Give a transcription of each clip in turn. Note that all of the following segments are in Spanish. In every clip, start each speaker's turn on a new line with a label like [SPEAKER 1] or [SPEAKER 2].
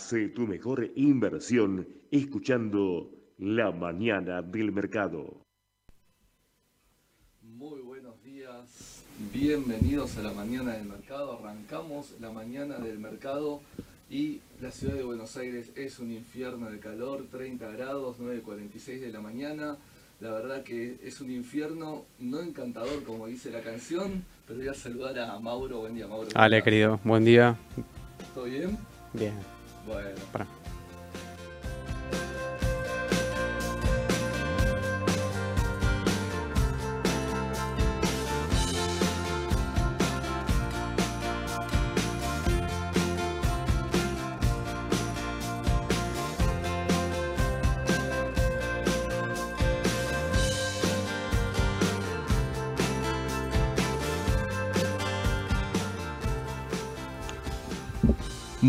[SPEAKER 1] Hace tu mejor inversión escuchando La Mañana del Mercado.
[SPEAKER 2] Muy buenos días, bienvenidos a La Mañana del Mercado. Arrancamos La Mañana del Mercado y la ciudad de Buenos Aires es un infierno de calor, 30 grados, 9.46 de la mañana. La verdad que es un infierno no encantador como dice la canción, pero voy a saludar a Mauro. Buen día, Mauro.
[SPEAKER 3] Ale, querido, buen día.
[SPEAKER 2] ¿Todo bien?
[SPEAKER 3] Bien.
[SPEAKER 2] Bueno.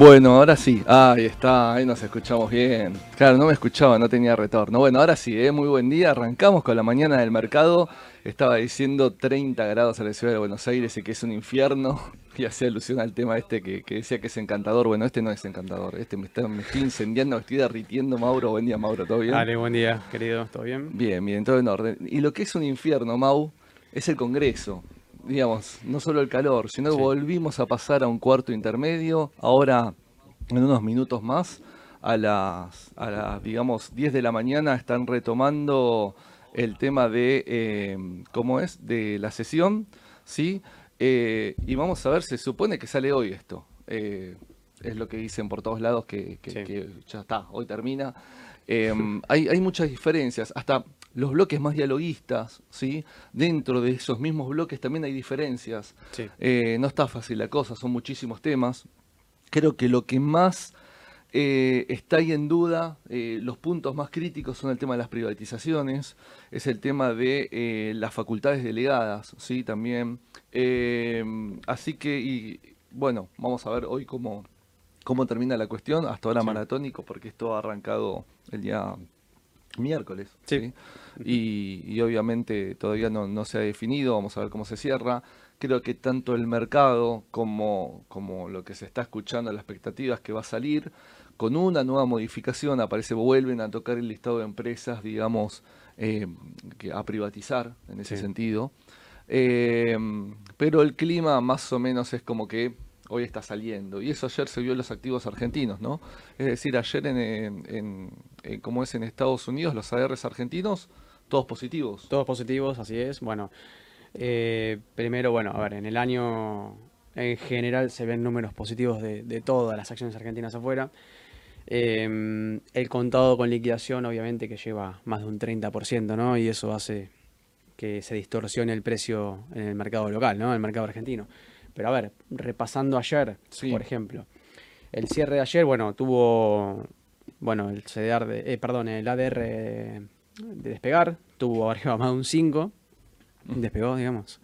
[SPEAKER 2] Bueno, ahora sí. Ahí está, ahí nos escuchamos bien. Claro, no me escuchaba, no tenía retorno. Bueno, ahora sí, ¿eh? muy buen día. Arrancamos con la mañana del mercado. Estaba diciendo 30 grados en la ciudad de Buenos Aires y que es un infierno. Y hacía alusión al tema este que, que decía que es encantador. Bueno, este no es encantador. Este me, está, me estoy incendiando, me estoy derritiendo. Mauro, buen día, Mauro, ¿todo bien?
[SPEAKER 3] Ale, buen día, querido, ¿todo bien?
[SPEAKER 2] Bien, bien, todo en orden. Y lo que es un infierno, Mau, es el Congreso digamos, no solo el calor, sino
[SPEAKER 3] Sí.
[SPEAKER 2] volvimos a pasar a un cuarto intermedio, ahora en unos minutos más, a las, a las digamos, 10 de la mañana están retomando el tema de, eh, ¿cómo es?, de la sesión, ¿sí? Eh, y vamos a ver, se supone que sale hoy esto. Eh, es lo que dicen por todos lados que, que-
[SPEAKER 3] Sí.
[SPEAKER 2] que ya está, hoy termina. Eh, hay, hay muchas diferencias, hasta los bloques más dialoguistas, ¿sí? Dentro de esos mismos bloques también hay diferencias.
[SPEAKER 3] Sí.
[SPEAKER 2] Eh, no está fácil la cosa, son muchísimos temas. Creo que lo que más eh, está ahí en duda, eh, los puntos más críticos son el tema de las privatizaciones, es el tema de las facultades delegadas, ¿sí? También. Así que, y, bueno, vamos a ver hoy cómo, cómo termina la cuestión. Hasta ahora
[SPEAKER 3] Sí.
[SPEAKER 2] maratónico, porque esto ha arrancado el día miércoles.
[SPEAKER 3] Sí.
[SPEAKER 2] ¿sí? Y, y obviamente todavía no, no se ha definido, vamos a ver cómo se cierra. Creo que tanto el mercado como, como lo que se está escuchando, las expectativas que va a salir, con una nueva modificación, aparece, vuelven a tocar el listado de empresas, digamos, eh, que a privatizar en ese
[SPEAKER 3] Sí.
[SPEAKER 2] sentido. Eh, pero el clima más o menos es como que hoy está saliendo. Y eso ayer se vio en los activos argentinos, ¿no? Es decir, ayer en, en, en- como es en Estados Unidos, los ARs argentinos, todos positivos.
[SPEAKER 3] Todos positivos, así es. Bueno, eh, primero, bueno, a ver, en el año en general se ven números positivos de, de todas las acciones argentinas afuera. Eh, el contado con liquidación, obviamente, que lleva más de un 30%, ¿no? Y eso hace que se distorsione el precio en el mercado local, ¿no? En el mercado argentino. Pero a ver, repasando ayer,
[SPEAKER 2] Sí.
[SPEAKER 3] por ejemplo, el cierre de ayer, bueno, tuvo, bueno, el CDR, de- eh, perdón, el ADR de despegar, tuvo arriba más de un 5, despegó, digamos.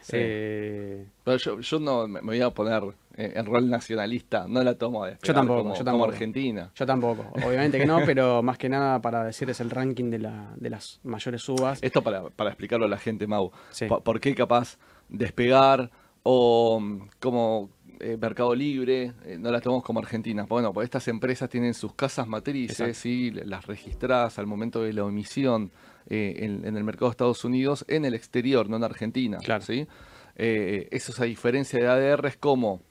[SPEAKER 2] Sí.
[SPEAKER 3] Eh,
[SPEAKER 2] Pero yo, yo no me voy a poner en rol nacionalista, no la tomo a despegar
[SPEAKER 3] Yo tampoco,
[SPEAKER 2] como,
[SPEAKER 3] yo
[SPEAKER 2] como
[SPEAKER 3] tampoco.
[SPEAKER 2] Argentina.
[SPEAKER 3] yo tampoco, obviamente que no, pero más que nada para decirles el ranking de, la, de las mayores subas.
[SPEAKER 2] Esto para, para explicarlo a la gente, Mau.
[SPEAKER 3] Sí.
[SPEAKER 2] ¿Por qué capaz despegar o mm, como eh, Mercado Libre eh, no las tomamos como Argentina? Bueno, pues estas empresas tienen sus casas matrices,
[SPEAKER 3] Exacto.
[SPEAKER 2] ¿sí? las registradas al momento de la omisión eh, en, en el mercado de Estados Unidos, en el exterior, no en Argentina.
[SPEAKER 3] Claro.
[SPEAKER 2] ¿sí? Eso es a diferencia de ADR, es como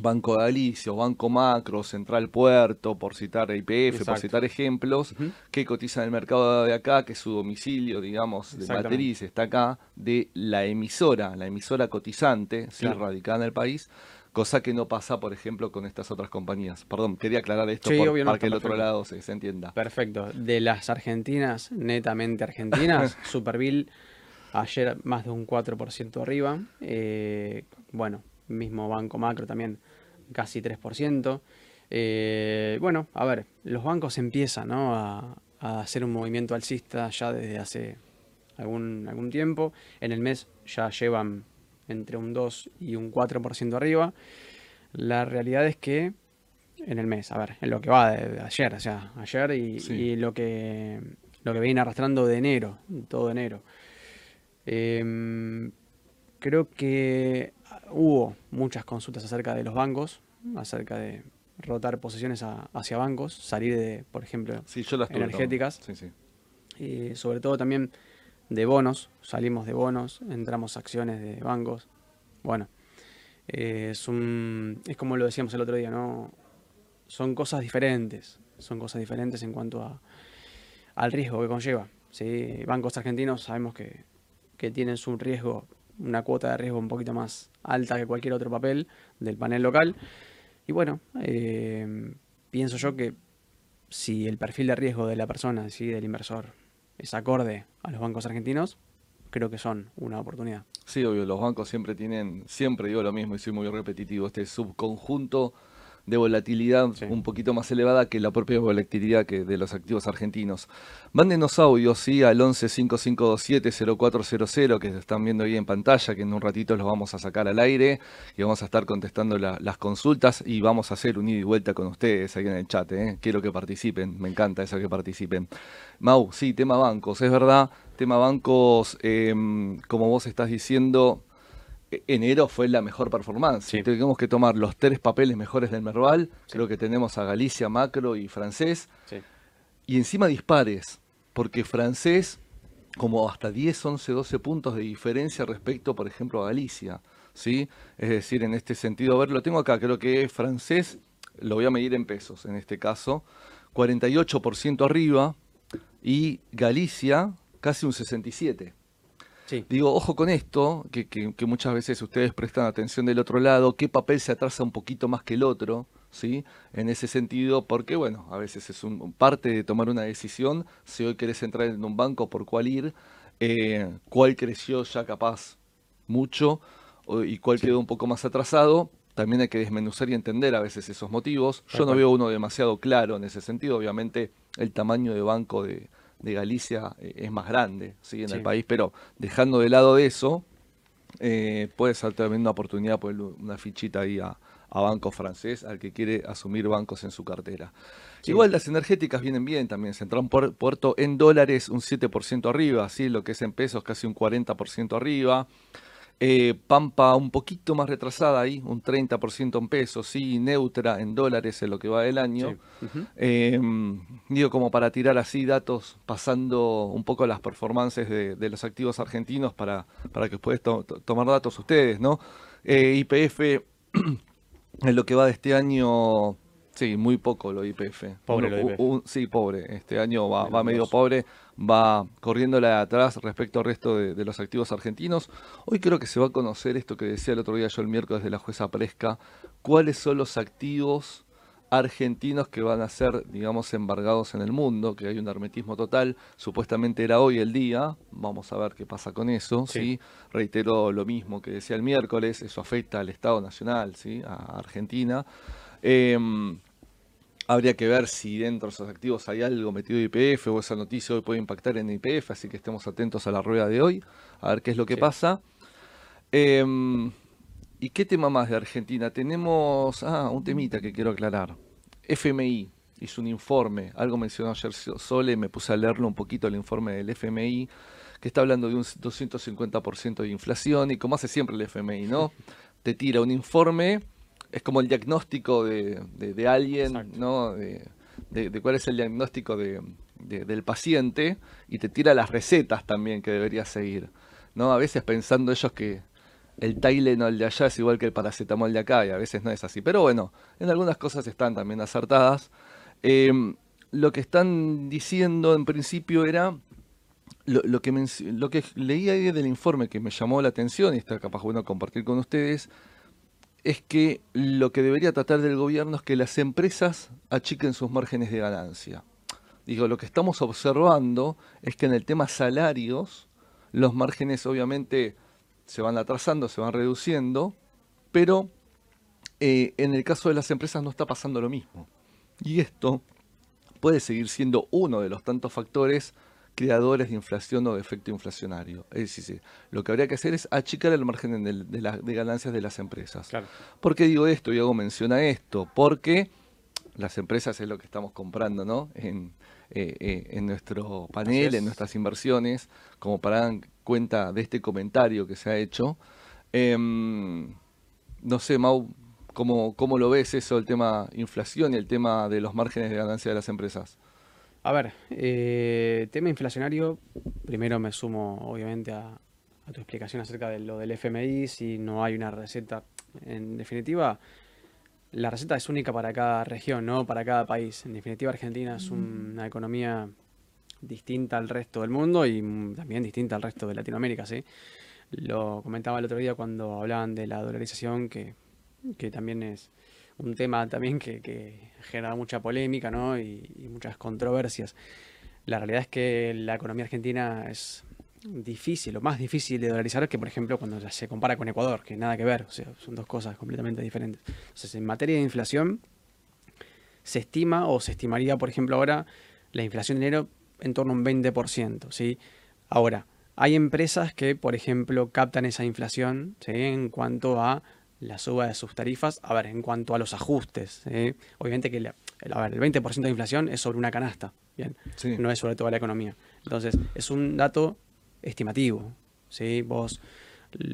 [SPEAKER 2] Banco Galicia o Banco Macro, Central Puerto, por citar IPF, por citar ejemplos, que cotizan en el mercado de acá, que su domicilio, digamos, de matriz está acá, de la emisora, la emisora cotizante, sí,
[SPEAKER 3] Claro.
[SPEAKER 2] radicada en el país, cosa que no pasa, por ejemplo, con estas otras compañías. Perdón, quería aclarar esto
[SPEAKER 3] Sí,
[SPEAKER 2] por-
[SPEAKER 3] obvio, no,
[SPEAKER 2] para que el otro
[SPEAKER 3] perfecto.
[SPEAKER 2] lado se, se entienda.
[SPEAKER 3] Perfecto. De las argentinas, netamente argentinas, Superville ayer más de un 4% arriba. Eh, bueno, mismo Banco Macro también casi 3%. Eh, bueno, a ver, los bancos empiezan ¿no? a, a hacer un movimiento alcista ya desde hace algún, algún tiempo. En el mes ya llevan entre un 2 y un 4% arriba. La realidad es que en el mes, a ver, en lo que va de, de ayer, o sea, ayer y,
[SPEAKER 2] Sí.
[SPEAKER 3] y lo que lo que viene arrastrando de enero, todo enero. Em, creo que hubo muchas consultas acerca de los bancos, acerca de rotar posiciones a- hacia bancos, salir de, por ejemplo,
[SPEAKER 2] Sí, yo las tuve
[SPEAKER 3] energéticas.
[SPEAKER 2] Sí, sí.
[SPEAKER 3] y sobre todo también de bonos, salimos de bonos, entramos acciones de bancos. Bueno, eh, es, un- es como lo decíamos el otro día, ¿no? Son cosas diferentes, son cosas diferentes en cuanto a, al riesgo que conlleva. ¿sí? Bancos argentinos sabemos que, que tienen su riesgo, una cuota de riesgo un poquito más alta que cualquier otro papel del panel local. Y bueno, eh, pienso yo que si el perfil de riesgo de la persona, ¿sí? del inversor, es acorde a los bancos argentinos, creo que son una oportunidad.
[SPEAKER 2] Sí, obvio, los bancos siempre tienen, siempre digo lo mismo y soy muy repetitivo, este subconjunto de volatilidad
[SPEAKER 3] Sí.
[SPEAKER 2] un poquito más elevada que la propia volatilidad que de los activos argentinos. Mándenos audios, sí, al 11 5527 0400 que se están viendo ahí en pantalla, que en un ratito los vamos a sacar al aire y vamos a estar contestando la- las consultas y vamos a hacer un ida y vuelta con ustedes ahí en el chat, ¿eh? Quiero que participen, me encanta eso que participen. Mau, sí, tema bancos, es verdad, tema bancos, em, como vos estás diciendo, enero fue la mejor performance.
[SPEAKER 3] Sí.
[SPEAKER 2] Tenemos que tomar los tres papeles mejores del Merval, creo que tenemos a Galicia, Macro y Francés, y encima dispares, porque Francés como hasta 10, 11, 12 puntos de diferencia respecto, por ejemplo, a Galicia, ¿sí? Es decir, en este sentido, a ver, lo tengo acá, creo que Francés, lo voy a medir en pesos en este caso, 48% arriba y Galicia casi un 67%.
[SPEAKER 3] Sí,
[SPEAKER 2] Digo, ojo con esto, que, que- que muchas veces ustedes prestan atención del otro lado, qué papel se atrasa un poquito más que el otro, ¿sí? En ese sentido, porque bueno, a veces es un, parte de tomar una decisión, si hoy querés entrar en un banco, por cuál ir, eh, cuál creció ya capaz mucho y cuál quedó un poco más atrasado. También hay que desmenuzar y entender a veces esos motivos. Yo no veo uno demasiado claro en ese sentido. Obviamente el tamaño de banco de, de Galicia eh, es más grande ¿sí? en el país, pero dejando de lado eso, eh, puede ser también una oportunidad ponerle una fichita ahí a, a banco francés, al que quiere asumir bancos en su cartera.
[SPEAKER 3] Sí.
[SPEAKER 2] Igual las energéticas vienen bien también. Central Puer- Puerto en dólares un 7% arriba, ¿sí? lo que es en pesos casi un 40% arriba. Eh, Pampa un poquito más retrasada ahí, un 30% en pesos, sí, neutra en dólares en lo que va del año.
[SPEAKER 3] sí.
[SPEAKER 2] Eh, digo, como para tirar así datos, pasando un poco las performances de, de los activos argentinos para, para que puedan tomar datos ustedes, ¿no? Eh, IPF, en lo que va de este año, sí, muy poco lo IPF.
[SPEAKER 3] Pobre
[SPEAKER 2] Uno-
[SPEAKER 3] lo IPF.
[SPEAKER 2] un- sí, pobre. Este año va, va medio pobre, va corriendo la de atrás respecto al resto de, de los activos argentinos. Hoy creo que se va a conocer esto que decía el otro día yo el miércoles de la jueza Presca, cuáles son los activos argentinos que van a ser, digamos, embargados en el mundo, que hay un hermetismo total, supuestamente era hoy el día, vamos a ver qué pasa con eso, ¿sí?
[SPEAKER 3] Sí.
[SPEAKER 2] Reitero lo mismo que decía el miércoles, eso afecta al Estado Nacional, ¿sí? A Argentina. Em, Habría que ver si dentro de esos activos hay algo metido de IPF o esa noticia hoy puede impactar en IPF, así que estemos atentos a la rueda de hoy, a ver qué es lo que
[SPEAKER 3] Sí.
[SPEAKER 2] pasa. Em, ¿Y qué tema más de Argentina? Tenemos, ah, un temita que quiero aclarar. FMI hizo un informe, algo mencionó ayer So- Sole, me puse a leerlo un poquito el informe del FMI, que está hablando de un 250% de inflación y como hace siempre el FMI, ¿no? Te tira un informe, es como el diagnóstico de, de- de alguien,
[SPEAKER 3] Exacto.
[SPEAKER 2] ¿no? De, de- cuál es el diagnóstico de- de- del paciente y te tira las recetas también que debería seguir, ¿no? A veces pensando ellos que el Tylenol de allá es igual que el paracetamol de acá y a veces no es así. Pero bueno, en algunas cosas están también acertadas. Eh, lo que están diciendo en principio era lo, lo que, lo que leí ahí del informe que me llamó la atención y está capaz bueno compartir con ustedes es que lo que debería tratar del gobierno es que las empresas achiquen sus márgenes de ganancia. Digo, lo que estamos observando es que en el tema salarios, los márgenes obviamente se van atrasando, se van reduciendo, pero eh, en el caso de las empresas no está pasando lo mismo. Y esto puede seguir siendo uno de los tantos factores creadores de inflación o de efecto inflacionario. Es decir, lo que habría que hacer es achicar el margen de, de la- de ganancias de las empresas.
[SPEAKER 3] Claro.
[SPEAKER 2] ¿Por qué digo esto y hago mención a esto? Porque las empresas es lo que estamos comprando, ¿no? En, eh, eh, en nuestro panel, en nuestras inversiones, como para dar cuenta de este comentario que se ha hecho. Em, no sé, Mau, ¿Cómo, ¿Cómo lo ves eso, el tema inflación y el tema de los márgenes de ganancia de las empresas?
[SPEAKER 3] A ver, eh, tema inflacionario, primero me sumo obviamente a, a tu explicación acerca de lo del FMI, si no hay una receta. En definitiva, la receta es única para cada región, no para cada país. En definitiva, Argentina es una economía distinta al resto del mundo y también distinta al resto de Latinoamérica, ¿sí? Lo comentaba el otro día cuando hablaban de la dolarización, que, que también es un tema también que, que genera mucha polémica ¿no? y, muchas controversias. La realidad es que la economía argentina es difícil, lo más difícil de dolarizar que, por ejemplo, cuando se compara con Ecuador, que nada que ver, o son dos cosas completamente diferentes. Entonces, en materia de inflación, se estima o se estimaría, por ejemplo, ahora la inflación de enero en torno a un 20%, ¿sí? Ahora, hay empresas que, por ejemplo, captan esa inflación en cuanto a la suba de sus tarifas, a ver, en cuanto a los ajustes. ¿sí? Obviamente que la, a ver, el 20% de inflación es sobre una canasta, ¿bien? Sí. No es sobre toda la economía. Entonces, es un dato estimativo. ¿sí? Vos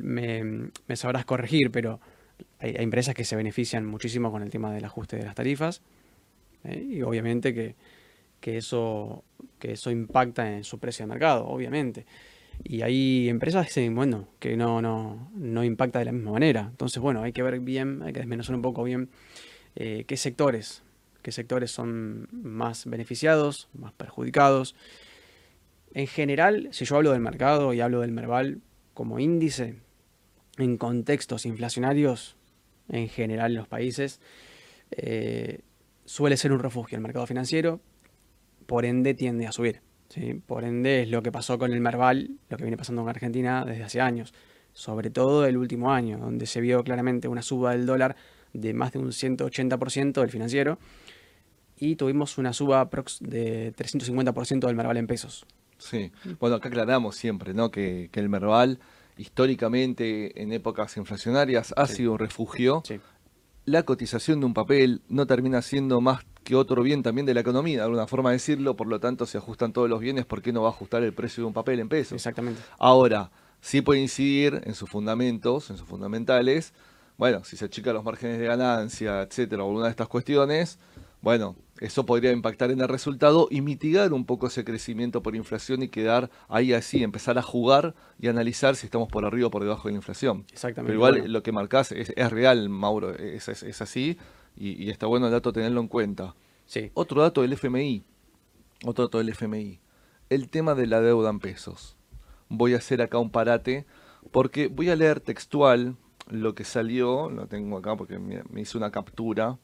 [SPEAKER 3] me, me sabrás corregir, pero hay, hay, empresas que se benefician muchísimo con el tema del ajuste de las tarifas. ¿eh? Y obviamente que, que, eso, que eso impacta en su precio de mercado, obviamente. Y hay empresas que, bueno, que no, no, no impacta de la misma manera. Entonces, bueno, hay que ver bien, hay que desmenuzar un poco bien eh, qué sectores, qué sectores son más beneficiados, más perjudicados. En general, si yo hablo del mercado y hablo del Merval como índice, en contextos inflacionarios, en general en los países, eh, suele ser un refugio el mercado financiero, por ende tiende a subir. ¿Sí? Por ende es lo que pasó con el Merval, lo que viene pasando en Argentina desde hace años, sobre todo el último año, donde se vio claramente una suba del dólar de más de un 180% del financiero y tuvimos una suba de 350% del Merval en pesos.
[SPEAKER 2] Sí, bueno, acá aclaramos siempre ¿no? que, que el Merval históricamente en épocas inflacionarias ha sí. sido un refugio. Sí. La cotización de un papel no termina siendo más que otro bien también de la economía, de alguna forma de decirlo, por lo tanto se ajustan todos los bienes, ¿por qué no va a ajustar el precio de un papel en pesos?
[SPEAKER 3] Exactamente.
[SPEAKER 2] Ahora, sí puede incidir en sus fundamentos, en sus fundamentales, bueno, si se achican los márgenes de ganancia, etcétera, alguna de estas cuestiones, bueno, eso podría impactar en el resultado y mitigar un poco ese crecimiento por inflación y quedar ahí así, empezar a jugar y analizar si estamos por arriba o por debajo de la inflación.
[SPEAKER 3] Exactamente.
[SPEAKER 2] Pero igual
[SPEAKER 3] bueno.
[SPEAKER 2] lo que marcás es, es real, Mauro, es, es, es así y, y, está bueno el dato tenerlo en cuenta.
[SPEAKER 3] Sí.
[SPEAKER 2] Otro dato del FMI, otro dato del FMI, el tema de la deuda en pesos. Voy a hacer acá un parate porque voy a leer textual lo que salió, lo tengo acá porque me, me hice una captura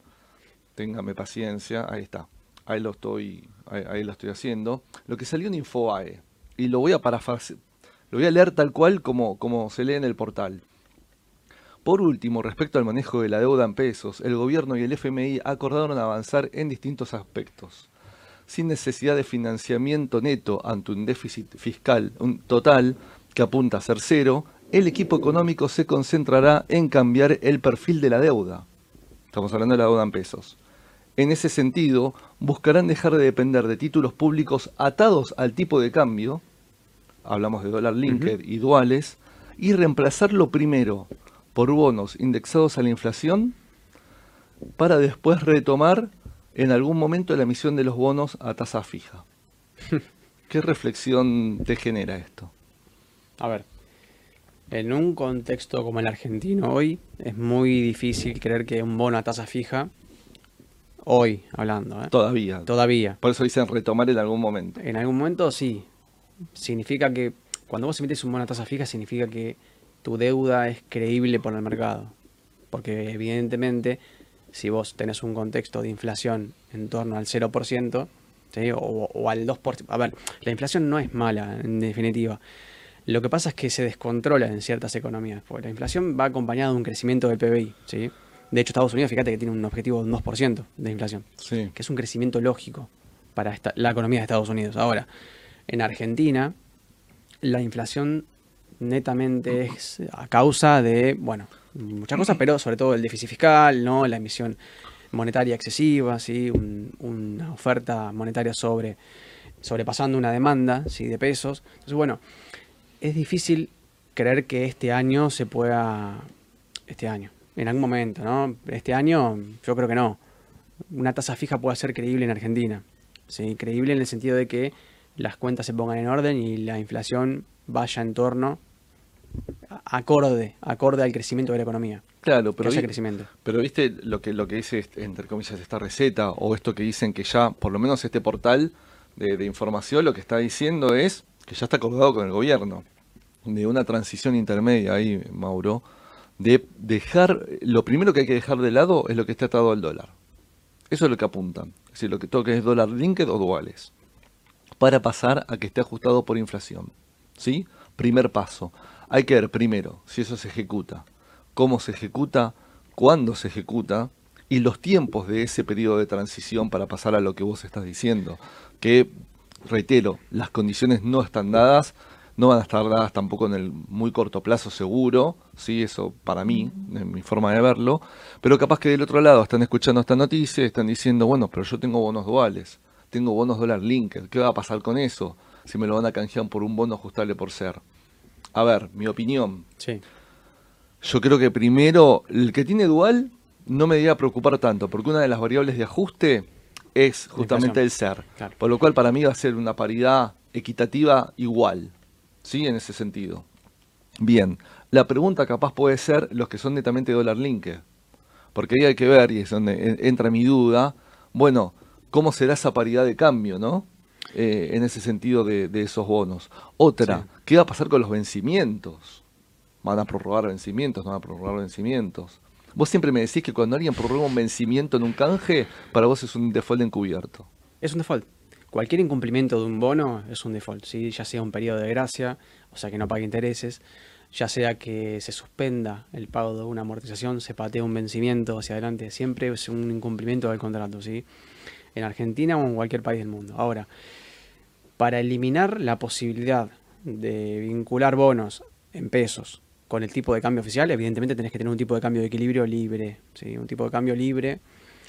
[SPEAKER 2] téngame paciencia, ahí está, ahí lo estoy, ahí, ahí, lo estoy haciendo, lo que salió en Infobae, y lo voy a parafrasear, lo voy a leer tal cual como, como se lee en el portal. Por último, respecto al manejo de la deuda en pesos, el gobierno y el FMI acordaron avanzar en distintos aspectos. Sin necesidad de financiamiento neto ante un déficit fiscal un total que apunta a ser cero, el equipo económico se concentrará en cambiar el perfil de la deuda. Estamos hablando de la deuda en pesos. En ese sentido, buscarán dejar de depender de títulos públicos atados al tipo de cambio, hablamos de dólar linked uh -huh. y duales, y reemplazarlo primero por bonos indexados a la inflación para después retomar en algún momento la emisión de los bonos a tasa fija. ¿Qué reflexión te genera esto?
[SPEAKER 3] A ver, en un contexto como el argentino hoy, es muy difícil creer que un bono a tasa fija Hoy, hablando. ¿eh?
[SPEAKER 2] Todavía.
[SPEAKER 3] Todavía.
[SPEAKER 2] Por eso dicen retomar en algún momento.
[SPEAKER 3] En algún momento sí. Significa que cuando vos emites un bono a tasa fija, significa que tu deuda es creíble por el mercado. Porque evidentemente, si vos tenés un contexto de inflación en torno al 0%, ¿sí? o, o al 2%, a ver, la inflación no es mala, en definitiva. Lo que pasa es que se descontrola en ciertas economías, porque la inflación va acompañada de un crecimiento del PBI, ¿sí? De hecho, Estados Unidos, fíjate que tiene un objetivo de un 2% de inflación,
[SPEAKER 2] sí.
[SPEAKER 3] que es un crecimiento lógico para esta, la economía de Estados Unidos. Ahora, en Argentina, la inflación netamente es a causa de, bueno, muchas cosas, pero sobre todo el déficit fiscal, ¿no? la emisión monetaria excesiva, ¿sí? Un, una oferta monetaria sobre, sobrepasando una demanda ¿sí? de pesos. Entonces, bueno, es difícil creer que este año se pueda, este año, en algún momento, ¿no? Este año yo creo que no. Una tasa fija puede ser creíble en Argentina. ¿sí? Creíble en el sentido de que las cuentas se pongan en orden y la inflación vaya en torno acorde, acorde al crecimiento de la economía.
[SPEAKER 2] Claro, pero,
[SPEAKER 3] que haya crecimiento.
[SPEAKER 2] pero viste lo que, lo que dice, entre comillas, esta receta, o esto que dicen que ya, por lo menos este portal de, de información, lo que está diciendo es que ya está acordado con el gobierno, de una transición intermedia ahí, Mauro, de dejar, lo primero que hay que dejar de lado es lo que está atado al dólar. Eso es lo que apuntan, es decir, lo que toca es dólar linked o duales, para pasar a que esté ajustado por inflación. ¿Sí? Primer paso. Hay que ver primero si eso se ejecuta, cómo se ejecuta, cuándo se ejecuta y los tiempos de ese periodo de transición para pasar a lo que vos estás diciendo. Que, reitero, las condiciones no están dadas, no van a estar dadas tampoco en el muy corto plazo seguro, ¿sí? eso para mí, en mi forma de verlo, pero capaz que del otro lado están escuchando esta noticia y están diciendo, bueno, pero yo tengo bonos duales, tengo bonos dólar linked, ¿qué va a pasar con eso? Si me lo van a canjear por un bono ajustable por ser. A ver, mi opinión.
[SPEAKER 3] Sí.
[SPEAKER 2] Yo creo que primero, el que tiene dual no me debería preocupar tanto, porque una de las variables de ajuste es justamente el ser.
[SPEAKER 3] Claro.
[SPEAKER 2] Por lo cual para mí va a ser una paridad equitativa igual. ¿Sí? En ese sentido. Bien. La pregunta capaz puede ser los que son netamente dólar linked. Porque ahí hay que ver, y es donde en- entra mi duda, bueno, ¿cómo será esa paridad de cambio, no? Eh, en ese sentido de, de esos bonos. Otra,
[SPEAKER 3] Sí.
[SPEAKER 2] ¿qué va a pasar con los vencimientos? ¿Van a prorrogar vencimientos? ¿No van a prorrogar vencimientos? Vos siempre me decís que cuando alguien prorroga un vencimiento en un canje, para vos es un default encubierto.
[SPEAKER 3] Es un default. Cualquier incumplimiento de un bono es un default, ¿sí? ya sea un periodo de gracia, o sea que no pague intereses, ya sea que se suspenda el pago de una amortización, se patee un vencimiento hacia adelante, siempre es un incumplimiento del contrato, ¿sí? En Argentina o en cualquier país del mundo. Ahora, para eliminar la posibilidad de vincular bonos en pesos con el tipo de cambio oficial, evidentemente tenés que tener un tipo de cambio de equilibrio libre, ¿sí? un tipo de cambio libre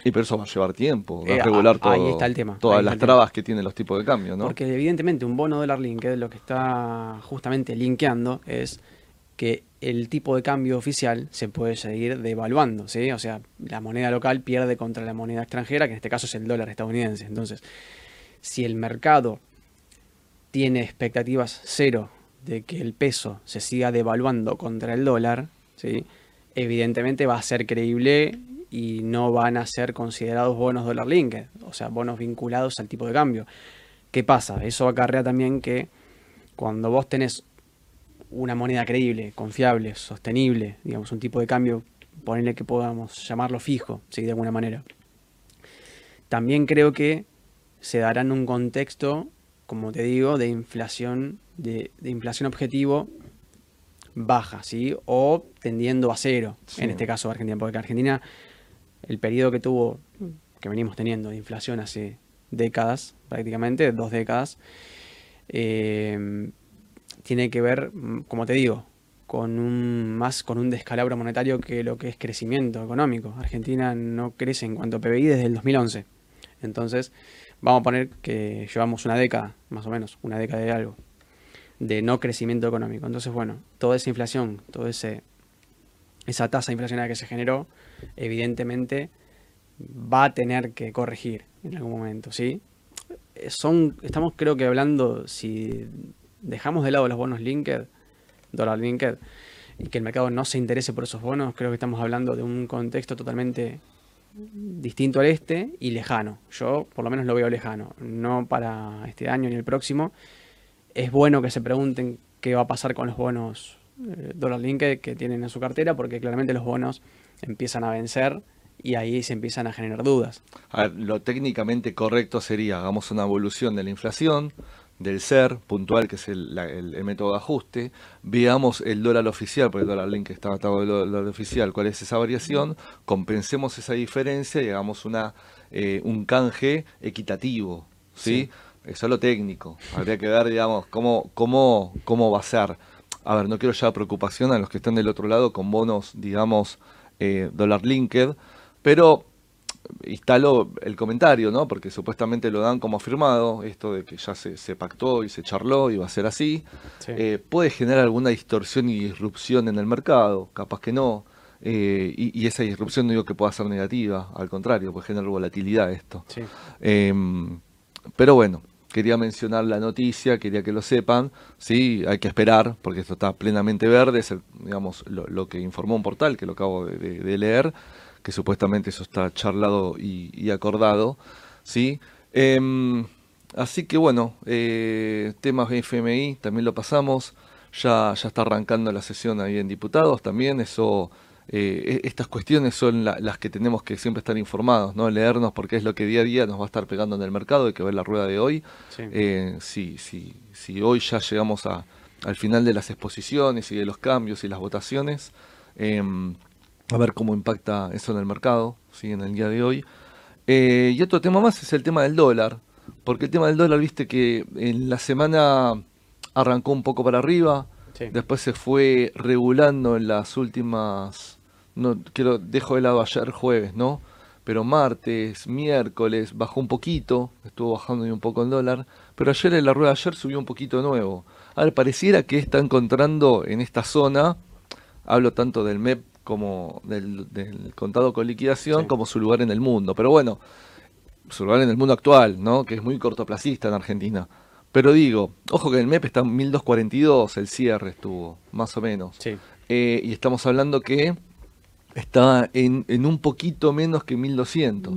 [SPEAKER 2] Y pero eso va a llevar tiempo, va
[SPEAKER 3] Eh,
[SPEAKER 2] a regular
[SPEAKER 3] a-
[SPEAKER 2] todo,
[SPEAKER 3] ahí está el tema,
[SPEAKER 2] todas las
[SPEAKER 3] tema.
[SPEAKER 2] trabas que tienen los tipos de cambio, ¿no?
[SPEAKER 3] Porque evidentemente un bono dólar linked lo que está justamente linkeando es que el tipo de cambio oficial se puede seguir devaluando, ¿sí? O sea, la moneda local pierde contra la moneda extranjera, que en este caso es el dólar estadounidense. Entonces, si el mercado tiene expectativas cero de que el peso se siga devaluando contra el dólar, ¿sí? evidentemente va a ser creíble y no van a ser considerados bonos dólar linked, o sea, bonos vinculados al tipo de cambio. ¿Qué pasa? Eso acarrea también que cuando vos tenés una moneda creíble, confiable, sostenible, digamos, un tipo de cambio, ponerle que podamos llamarlo fijo, ¿sí? de alguna manera. También creo que se dará en un contexto, como te digo, de inflación, de, de inflación objetivo baja, ¿sí? O tendiendo a cero,
[SPEAKER 2] Sí.
[SPEAKER 3] en este caso Argentina, porque Argentina, el periodo que tuvo, que venimos teniendo de inflación hace décadas, prácticamente, dos décadas, eh, tiene que ver, mm, como te digo, con un más con un descalabro monetario que lo que es crecimiento económico. Argentina no crece en cuanto a PBI desde el 2011. Entonces, vamos a poner que llevamos una década, más o menos, una década de algo, de no crecimiento económico. Entonces, bueno, toda esa inflación, toda esa tasa inflacionaria que se generó, evidentemente va a tener que corregir en algún momento, ¿sí? Eh, Son, estamos creo que hablando, si dejamos de lado los bonos linked, dólar linked, y que el mercado no se interese por esos bonos, creo que estamos hablando de un contexto totalmente distinto al este y lejano. Yo por lo menos lo veo lejano, no para este año ni el próximo. Es bueno que se pregunten qué va a pasar con los bonos eh, dólar linked que tienen en su cartera, porque claramente los bonos empiezan a vencer y ahí se empiezan a generar dudas.
[SPEAKER 2] A ver, lo técnicamente correcto sería, hagamos una evolución de la inflación, del ser puntual, que es el, la- el- el método de ajuste, veamos el dólar oficial, porque el dólar link está atado al dólar oficial, cuál es esa variación, compensemos esa diferencia y hagamos una, eh, un canje equitativo, ¿sí? Eso es lo técnico. Habría que ver, digamos, cómo, cómo, cómo va a ser. A ver, no quiero llevar preocupación a los que están del otro lado con bonos, digamos, eh, dólar linked, pero instalo el comentario, ¿no? Porque supuestamente lo dan como afirmado, esto de que ya se, se pactó y se charló y va a ser así.
[SPEAKER 3] Sí.
[SPEAKER 2] Eh, puede generar alguna distorsión y disrupción en el mercado, capaz que no. eh, y, y esa disrupción no digo que pueda ser negativa, al contrario, puede generar volatilidad esto.
[SPEAKER 3] Sí.
[SPEAKER 2] Em, pero bueno, quería mencionar la noticia, quería que lo sepan, sí, hay que esperar, porque esto está plenamente verde, es el- digamos lo, lo que informó un portal, que lo acabo de, de- de leer, que supuestamente eso está charlado y, y acordado, sí. Em, así que bueno, eh, temas de FMI también lo pasamos, ya, ya está arrancando la sesión ahí en diputados también, eso... eh, e- estas cuestiones son la- las que tenemos que siempre estar informados, ¿no? Leernos porque es lo que día a día nos va a estar pegando en el mercado, hay que ver la rueda de hoy.
[SPEAKER 3] Sí.
[SPEAKER 2] Eh, si, si, si hoy ya llegamos a, al final de las exposiciones y de los cambios y las votaciones, em, a ver cómo impacta eso en el mercado, ¿sí? en el día de hoy. Eh, y otro tema más es el tema del dólar, porque el tema del dólar, viste que en la semana arrancó un poco para arriba,
[SPEAKER 3] Sí.
[SPEAKER 2] después se fue regulando en las últimas, no quiero dejo de lado ayer jueves, ¿no? Pero martes, miércoles bajó un poquito, estuvo bajando un poco el dólar, pero ayer en la rueda de ayer subió un poquito de nuevo. A ver, pareciera que está encontrando en esta zona, hablo tanto del MEP como del, del contado con liquidación,
[SPEAKER 3] Sí.
[SPEAKER 2] como su lugar en el mundo. Pero bueno, su lugar en el mundo actual, ¿no? Que es muy cortoplacista en Argentina. Pero digo, ojo que el MEP está en 1242, el cierre estuvo, más o menos.
[SPEAKER 3] Sí.
[SPEAKER 2] Eh, y estamos hablando que está en, en un poquito menos que 1200,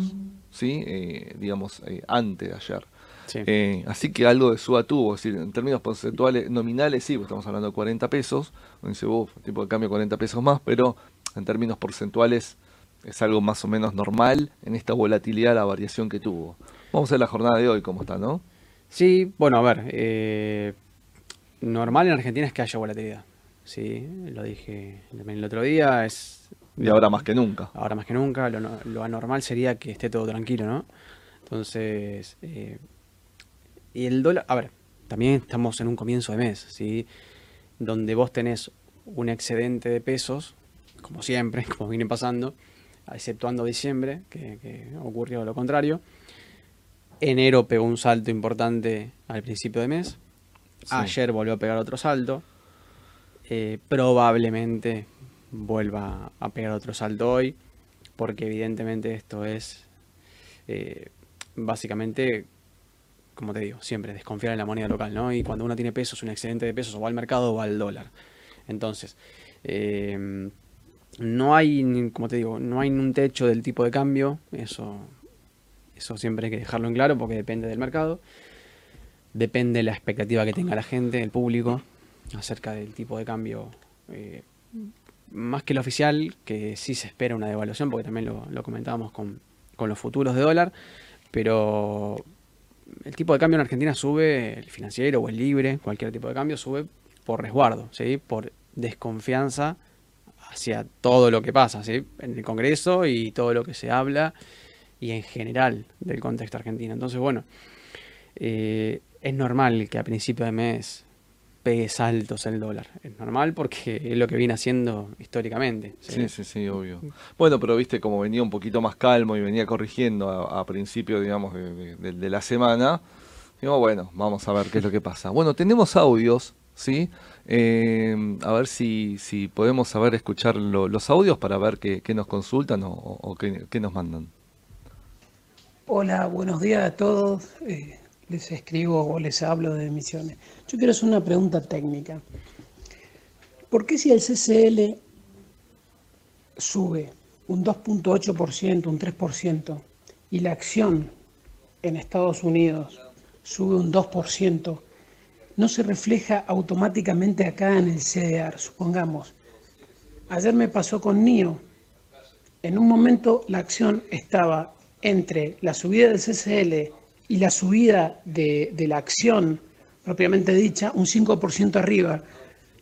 [SPEAKER 2] ¿sí? Eh, digamos, eh, antes de ayer.
[SPEAKER 3] Sí.
[SPEAKER 2] Así que algo de suba tuvo, es decir, en términos porcentuales nominales sí, pues estamos hablando de 40 pesos, dice, "Uf, tipo de cambio 40 pesos más, pero en términos porcentuales es algo más o menos normal en esta volatilidad, la variación que tuvo. Vamos a ver la jornada de hoy cómo está, ¿no?
[SPEAKER 3] Sí, bueno, a ver, eh, normal en Argentina es que haya volatilidad. Sí, lo dije también el otro día, es
[SPEAKER 2] Y ahora más que nunca.
[SPEAKER 3] ahora más que nunca, lo anormal sería que esté todo tranquilo, ¿no? Entonces, eh, y el dólar, a ver, también estamos en un comienzo de mes, ¿sí? Donde vos tenés un excedente de pesos, como siempre, como viene pasando, exceptuando diciembre, que, que ocurrió lo contrario. Enero pegó un salto importante al principio de mes.
[SPEAKER 2] Sí.
[SPEAKER 3] Ayer volvió a pegar otro salto. Eh, probablemente vuelva a pegar otro salto hoy, porque evidentemente esto es eh, básicamente, como te digo, siempre desconfiar en la moneda local, ¿no? Y cuando uno tiene pesos, un excedente de pesos, o va al mercado o va al dólar. Entonces, eh, no hay, como te digo, no hay un techo del tipo de cambio, eso, eso siempre hay que dejarlo en claro porque depende del mercado, depende de la expectativa que tenga la gente, el público, acerca del tipo de cambio, eh, más que el oficial, que sí se espera una devaluación, porque también lo, lo comentábamos con, con los futuros de dólar, pero el tipo de cambio en Argentina sube, el financiero o el libre, cualquier tipo de cambio sube por resguardo, ¿sí? por desconfianza hacia todo lo que pasa ¿sí? en el Congreso y todo lo que se habla y en general del contexto argentino. Entonces, bueno, eh, es normal que a principio de mes pegue saltos el dólar. Es normal porque es lo que viene haciendo históricamente. ¿sí?
[SPEAKER 2] Sí, sí, obvio. Bueno, pero viste como venía un poquito más calmo y venía corrigiendo a, principio, digamos, de- de la semana. Digo, bueno, vamos a ver qué es lo que pasa. Bueno, tenemos audios, ¿sí? Eh, a ver si, si podemos saber escuchar lo- los audios para ver qué, qué nos consultan o, qué, qué nos mandan.
[SPEAKER 4] Hola, buenos días a todos. Eh, les escribo o les hablo de Misiones. Yo quiero hacer una pregunta técnica. ¿Por qué si el CCL sube un 2.8%, un 3%, y la acción en Estados Unidos sube un 2%, no se refleja automáticamente acá en el CDR? Supongamos, ayer me pasó con NIO, en un momento la acción estaba entre la subida del CCL y la subida de, de la acción propiamente dicha, un 5% arriba.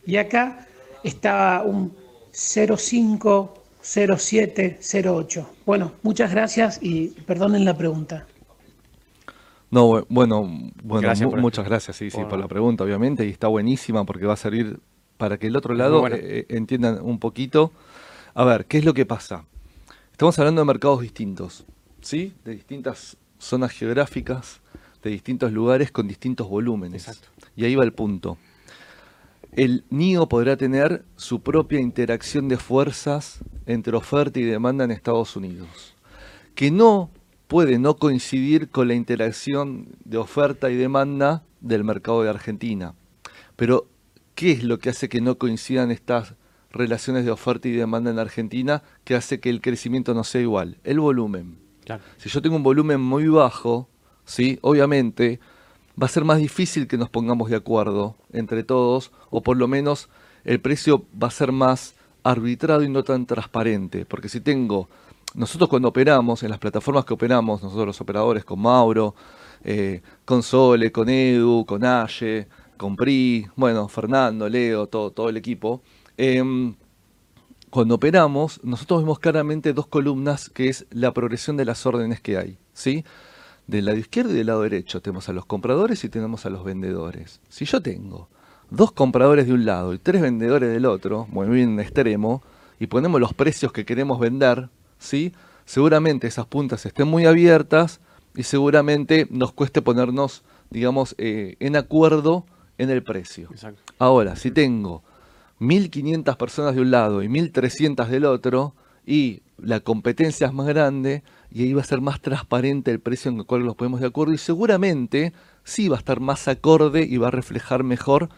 [SPEAKER 4] Y acá estaba un 0,5, 0,7, 0,8. Bueno, muchas gracias y perdonen la pregunta.
[SPEAKER 2] No, bu- bueno, bueno
[SPEAKER 3] Gracias
[SPEAKER 2] mu-
[SPEAKER 3] por-
[SPEAKER 2] muchas gracias, sí, sí,
[SPEAKER 3] por-
[SPEAKER 2] por la pregunta, obviamente, y está buenísima porque va a servir para que el otro lado
[SPEAKER 3] buena.
[SPEAKER 2] eh, entiendan un poquito. A ver, ¿qué es lo que pasa? Estamos hablando de mercados distintos, ¿sí? De distintas zonas geográficas, de distintos lugares con distintos volúmenes.
[SPEAKER 3] Exacto.
[SPEAKER 2] Y ahí va el punto. El NIO podrá tener su propia interacción de fuerzas entre oferta y demanda en Estados Unidos, que no puede no coincidir con la interacción de oferta y demanda del mercado de Argentina. Pero, ¿qué es lo que hace que no coincidan estas relaciones de oferta y demanda en Argentina que hace que el crecimiento no sea igual? El volumen. Si yo tengo un volumen muy bajo, ¿sí? obviamente va a ser más difícil que nos pongamos de acuerdo entre todos, o por lo menos el precio va a ser más arbitrado y no tan transparente. Porque si tengo, nosotros cuando operamos, en las plataformas que operamos, nosotros los operadores con Mauro, eh, con Sole, con Edu, con Aye, con Pri, bueno, Fernando, Leo, todo, todo el equipo, em, cuando operamos, nosotros vemos claramente dos columnas que es la progresión de las órdenes que hay, ¿sí? Del lado izquierdo y del lado derecho tenemos a los compradores y tenemos a los vendedores. Si yo tengo dos compradores de un lado y tres vendedores del otro, muy bien en extremo, y ponemos los precios que queremos vender, ¿sí? seguramente esas puntas estén muy abiertas y seguramente nos cueste ponernos, digamos, eh, en acuerdo en el precio. Ahora, si tengo 1.500 personas de un lado y 1.300 del otro, y la competencia es más grande, y ahí va a ser más transparente el precio en el cual los ponemos de acuerdo, y seguramente sí va a estar más acorde y va a reflejar mejor,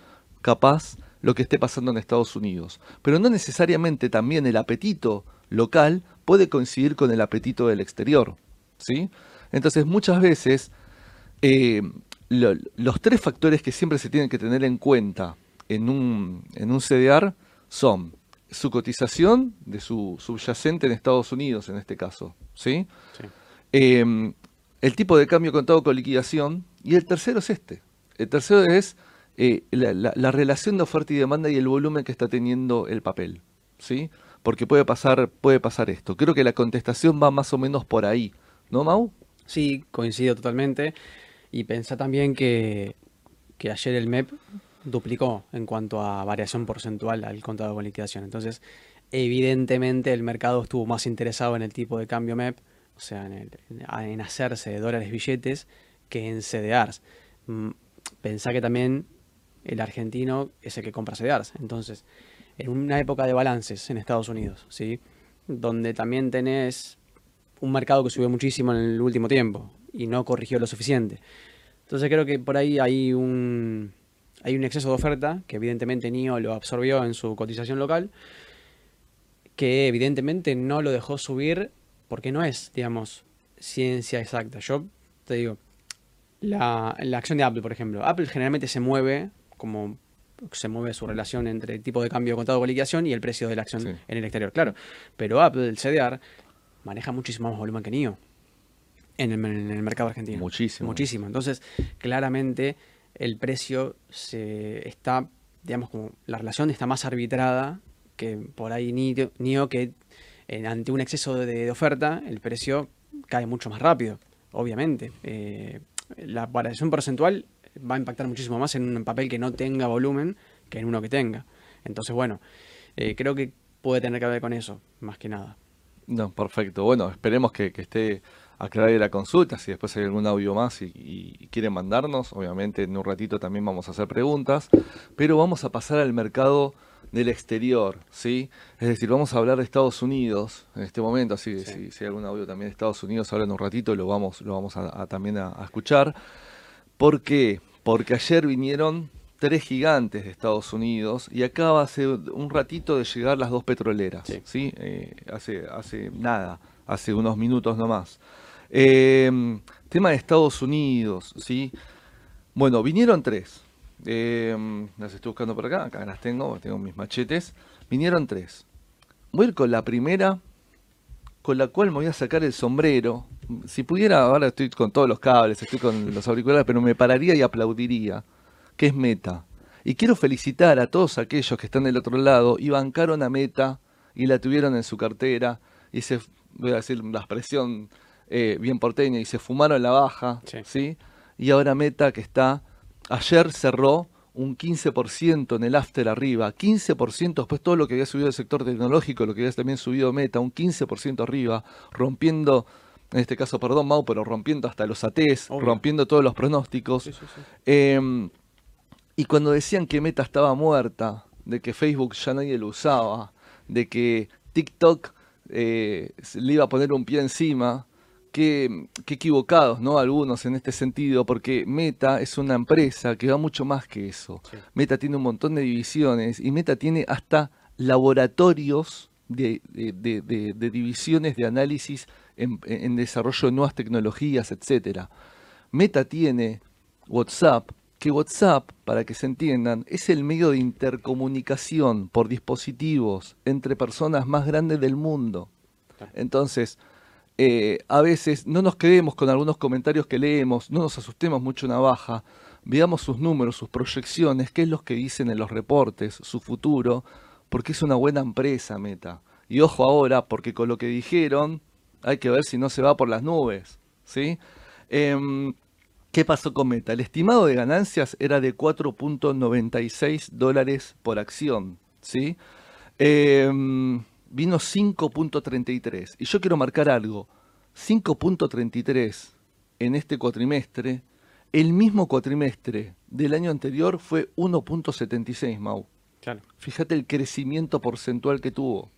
[SPEAKER 2] capaz, lo que esté pasando en Estados Unidos. Pero no necesariamente también el apetito local puede coincidir con el apetito del exterior. ¿sí? Entonces, muchas veces, eh, los tres factores que siempre se tienen que tener en cuenta en un, en un CDR son su cotización de su subyacente en Estados Unidos, en este caso, ¿sí? Em, el tipo de cambio contado con liquidación, y el tercero es este. El tercero es eh, la, relación de oferta y demanda y el volumen que está teniendo el papel, ¿sí? Porque puede pasar, puede pasar esto. Creo que la contestación va más o menos por ahí, ¿no, Mau?
[SPEAKER 3] Sí, coincido totalmente. Y pensá también que, ayer el MEP duplicó en cuanto a variación porcentual al contado con liquidación. Entonces, evidentemente el mercado estuvo más interesado en el tipo de cambio MEP, o sea, en, hacerse de dólares billetes, que en CDRs. Mm, pensá que también el argentino es el que compra CDRs. Entonces, en una época de balances en Estados Unidos, ¿sí? donde también tenés un mercado que subió muchísimo en el último tiempo y no corrigió lo suficiente. Entonces creo que por ahí hay un, hay un exceso de oferta que evidentemente NIO lo absorbió en su cotización local, que evidentemente no lo dejó subir porque no es, digamos, ciencia exacta. Yo te digo, la, la acción de Apple, por ejemplo, Apple generalmente se mueve como se mueve su relación entre el tipo de cambio contado con liquidación y el precio de la acción en el exterior, claro. Pero Apple, el CDR, maneja muchísimo más volumen que NIO en el, en el mercado argentino.
[SPEAKER 2] Muchísimo.
[SPEAKER 3] Muchísimo. Entonces, claramente el precio se está, digamos, como la relación está más arbitrada que por ahí NIO, que ante un exceso de, oferta el precio cae mucho más rápido, obviamente. Eh, la variación porcentual va a impactar muchísimo más en un papel que no tenga volumen que en uno que tenga. Entonces, bueno, eh, creo que puede tener que ver con eso, más que nada.
[SPEAKER 2] No, perfecto. Bueno, esperemos que, que esté aclarar la consulta, si después hay algún audio más y, quieren mandarnos, obviamente en un ratito también vamos a hacer preguntas, pero vamos a pasar al mercado del exterior, ¿sí? Es decir, vamos a hablar de Estados Unidos en este momento, así que si, hay algún audio también de Estados Unidos, ahora en un ratito lo vamos, lo vamos a, también a, escuchar. ¿Por qué? Porque ayer vinieron tres gigantes de Estados Unidos y acaba hace un ratito de llegar las dos petroleras, ¿sí? Eh, hace, hace nada, hace unos minutos nomás. Eh, tema de Estados Unidos, ¿sí? Bueno, vinieron tres. Eh, las estoy buscando por acá, acá las tengo, tengo mis machetes. Vinieron tres. Voy a ir con la primera, con la cual me voy a sacar el sombrero. Si pudiera, ahora estoy con todos los cables, estoy con los auriculares, pero me pararía y aplaudiría, que es Meta. Y quiero felicitar a todos aquellos que están del otro lado y bancaron a Meta y la tuvieron en su cartera y se, voy a decir la expresión eh, bien porteña y se fumaron la baja, sí. Y ahora Meta que está, ayer cerró un 15% en el after arriba, 15% después todo lo que había subido el sector tecnológico, lo que había también subido Meta, un 15% arriba, rompiendo, en este caso, perdón Mau, pero rompiendo hasta los ATs, rompiendo todos los pronósticos. Em, y cuando decían que Meta estaba muerta, de que Facebook ya nadie lo usaba, de que TikTok eh, le iba a poner un pie encima. Qué, equivocados, ¿no? Algunos en este sentido, porque Meta es una empresa que va mucho más que eso. Meta tiene un montón de divisiones y Meta tiene hasta laboratorios de, divisiones de análisis en, en, desarrollo de nuevas tecnologías, etcétera. Meta tiene WhatsApp, que WhatsApp, para que se entiendan, es el medio de intercomunicación por dispositivos entre personas más grandes del mundo. Entonces, eh, a veces no nos quedemos con algunos comentarios que leemos, no nos asustemos mucho una baja, veamos sus números, sus proyecciones, qué es lo que dicen en los reportes, su futuro, porque es una buena empresa Meta. Y ojo ahora, porque con lo que dijeron, hay que ver si no se va por las nubes. ¿sí? Em, ¿Qué pasó con Meta? El estimado de ganancias era de 4.96 dólares por acción, ¿sí? Em, vino 5.33. Y yo quiero marcar algo. 5.33 en este cuatrimestre. El mismo cuatrimestre del año anterior fue 1.76, Mau. Fíjate el crecimiento porcentual que tuvo.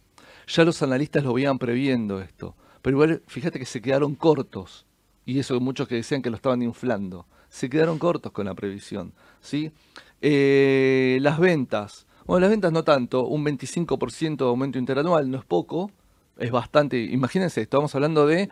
[SPEAKER 2] Ya los analistas lo veían previendo esto. Pero igual, fíjate que se quedaron cortos y eso muchos que decían que lo estaban inflando, se quedaron cortos con la previsión. ¿sí? Eh, las ventas, bueno, las ventas no tanto, un 25% de aumento interanual no es poco, es bastante, imagínense, estamos hablando de,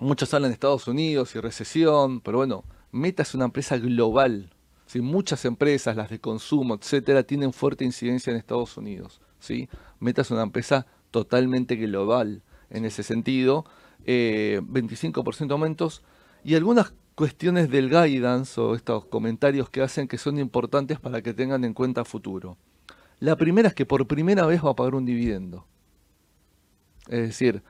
[SPEAKER 2] muchos hablan de Estados Unidos y recesión, pero bueno, Meta es una empresa global, ¿sí? muchas empresas, las de consumo, etcétera, tienen fuerte incidencia en Estados Unidos. ¿sí? Meta es una empresa totalmente global en ese sentido eh, 25% aumentos y algunas cuestiones del guidance o estos comentarios que hacen que son importantes para que tengan en cuenta futuro. La primera es que por primera vez va a pagar un dividendo. Es decir,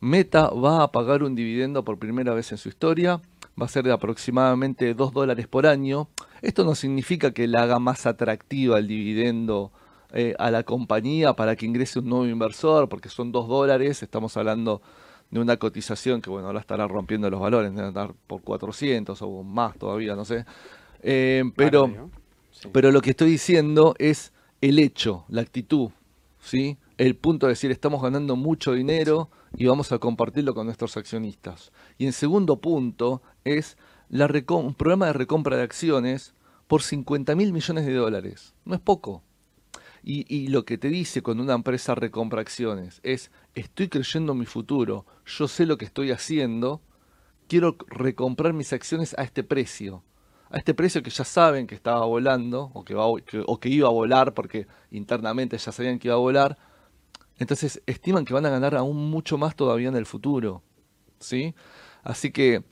[SPEAKER 2] Meta va a pagar un dividendo por primera vez en su historia, va a ser de aproximadamente 2 dólares por año. Esto no significa que le haga más atractiva el dividendo eh, a la compañía para que ingrese un nuevo inversor, porque son 2 dólares, estamos hablando de una cotización que, bueno, ahora estará rompiendo los valores, de estar por 400 o más todavía, no sé. Eh, pero, pero lo que estoy diciendo es el hecho, la actitud, ¿sí? El punto de decir, estamos ganando mucho dinero y vamos a compartirlo con nuestros accionistas. Y en segundo punto es la un programa de recompra de acciones por 50 mil millones de dólares. No es poco. Y, lo que te dice cuando una empresa recompra acciones es, estoy creyendo en mi futuro, yo sé lo que estoy haciendo, quiero recomprar mis acciones a este precio. A este precio que ya saben que estaba volando o que, va, o que iba a volar porque internamente ya sabían que iba a volar. Entonces estiman que van a ganar aún mucho más todavía en el futuro. ¿sí? Así que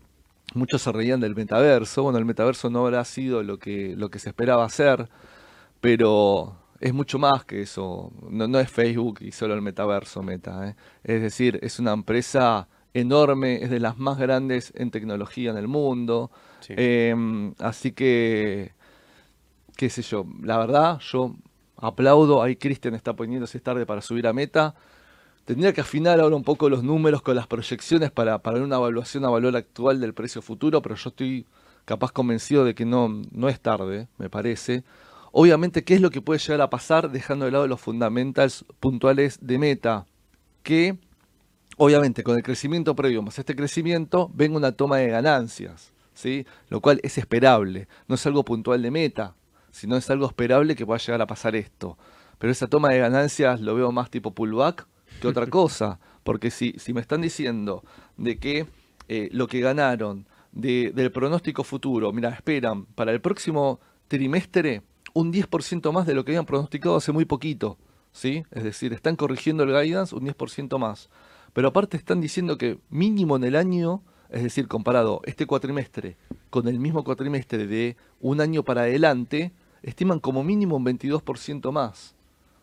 [SPEAKER 2] muchos se reían del metaverso. Bueno, el metaverso no habrá sido lo que, lo que se esperaba hacer, pero es mucho más que eso. No, es Facebook y solo el metaverso Meta. ¿eh? Es decir, es una empresa enorme, es de las más grandes en tecnología en el mundo. Em, así que, qué sé yo, la verdad, yo aplaudo. Ahí Cristian está poniéndose tarde para subir a Meta. Tendría que afinar ahora un poco los números con las proyecciones para, para una evaluación a valor actual del precio futuro, pero yo estoy capaz convencido de que no, no es tarde, me parece. Obviamente, ¿qué es lo que puede llegar a pasar dejando de lado los fundamentals puntuales de meta? Que, obviamente, con el crecimiento previo más este crecimiento, venga una toma de ganancias, ¿sí? Lo cual es esperable. No es algo puntual de meta, sino es algo esperable que pueda llegar a pasar esto. Pero esa toma de ganancias lo veo más tipo pullback que otra cosa. Porque si, si me están diciendo de que eh, lo que ganaron del pronóstico futuro, mira, esperan para el próximo trimestre un 10% más de lo que habían pronosticado hace muy poquito. ¿sí? Es decir, están corrigiendo el guidance un 10% más. Pero aparte están diciendo que mínimo en el año, es decir, comparado este cuatrimestre con el mismo cuatrimestre de un año para adelante, estiman como mínimo un 22% más.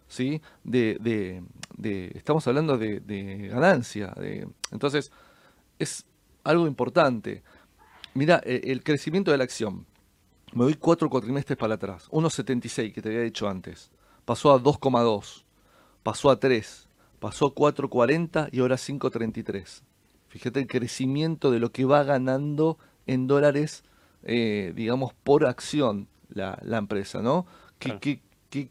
[SPEAKER 2] ¿sí? De, de, de, estamos hablando de, de ganancia. Entonces, es algo importante. Mira, e, el crecimiento de la acción me voy cuatro cuatrimestres para atrás. 1,76 que te había dicho antes. Pasó a 2,2. Pasó a 3. Pasó a 4,40 y ahora 5,33. Fíjate el crecimiento de lo que va ganando en dólares, eh, digamos, por acción la, empresa, ¿no? ¿Qué,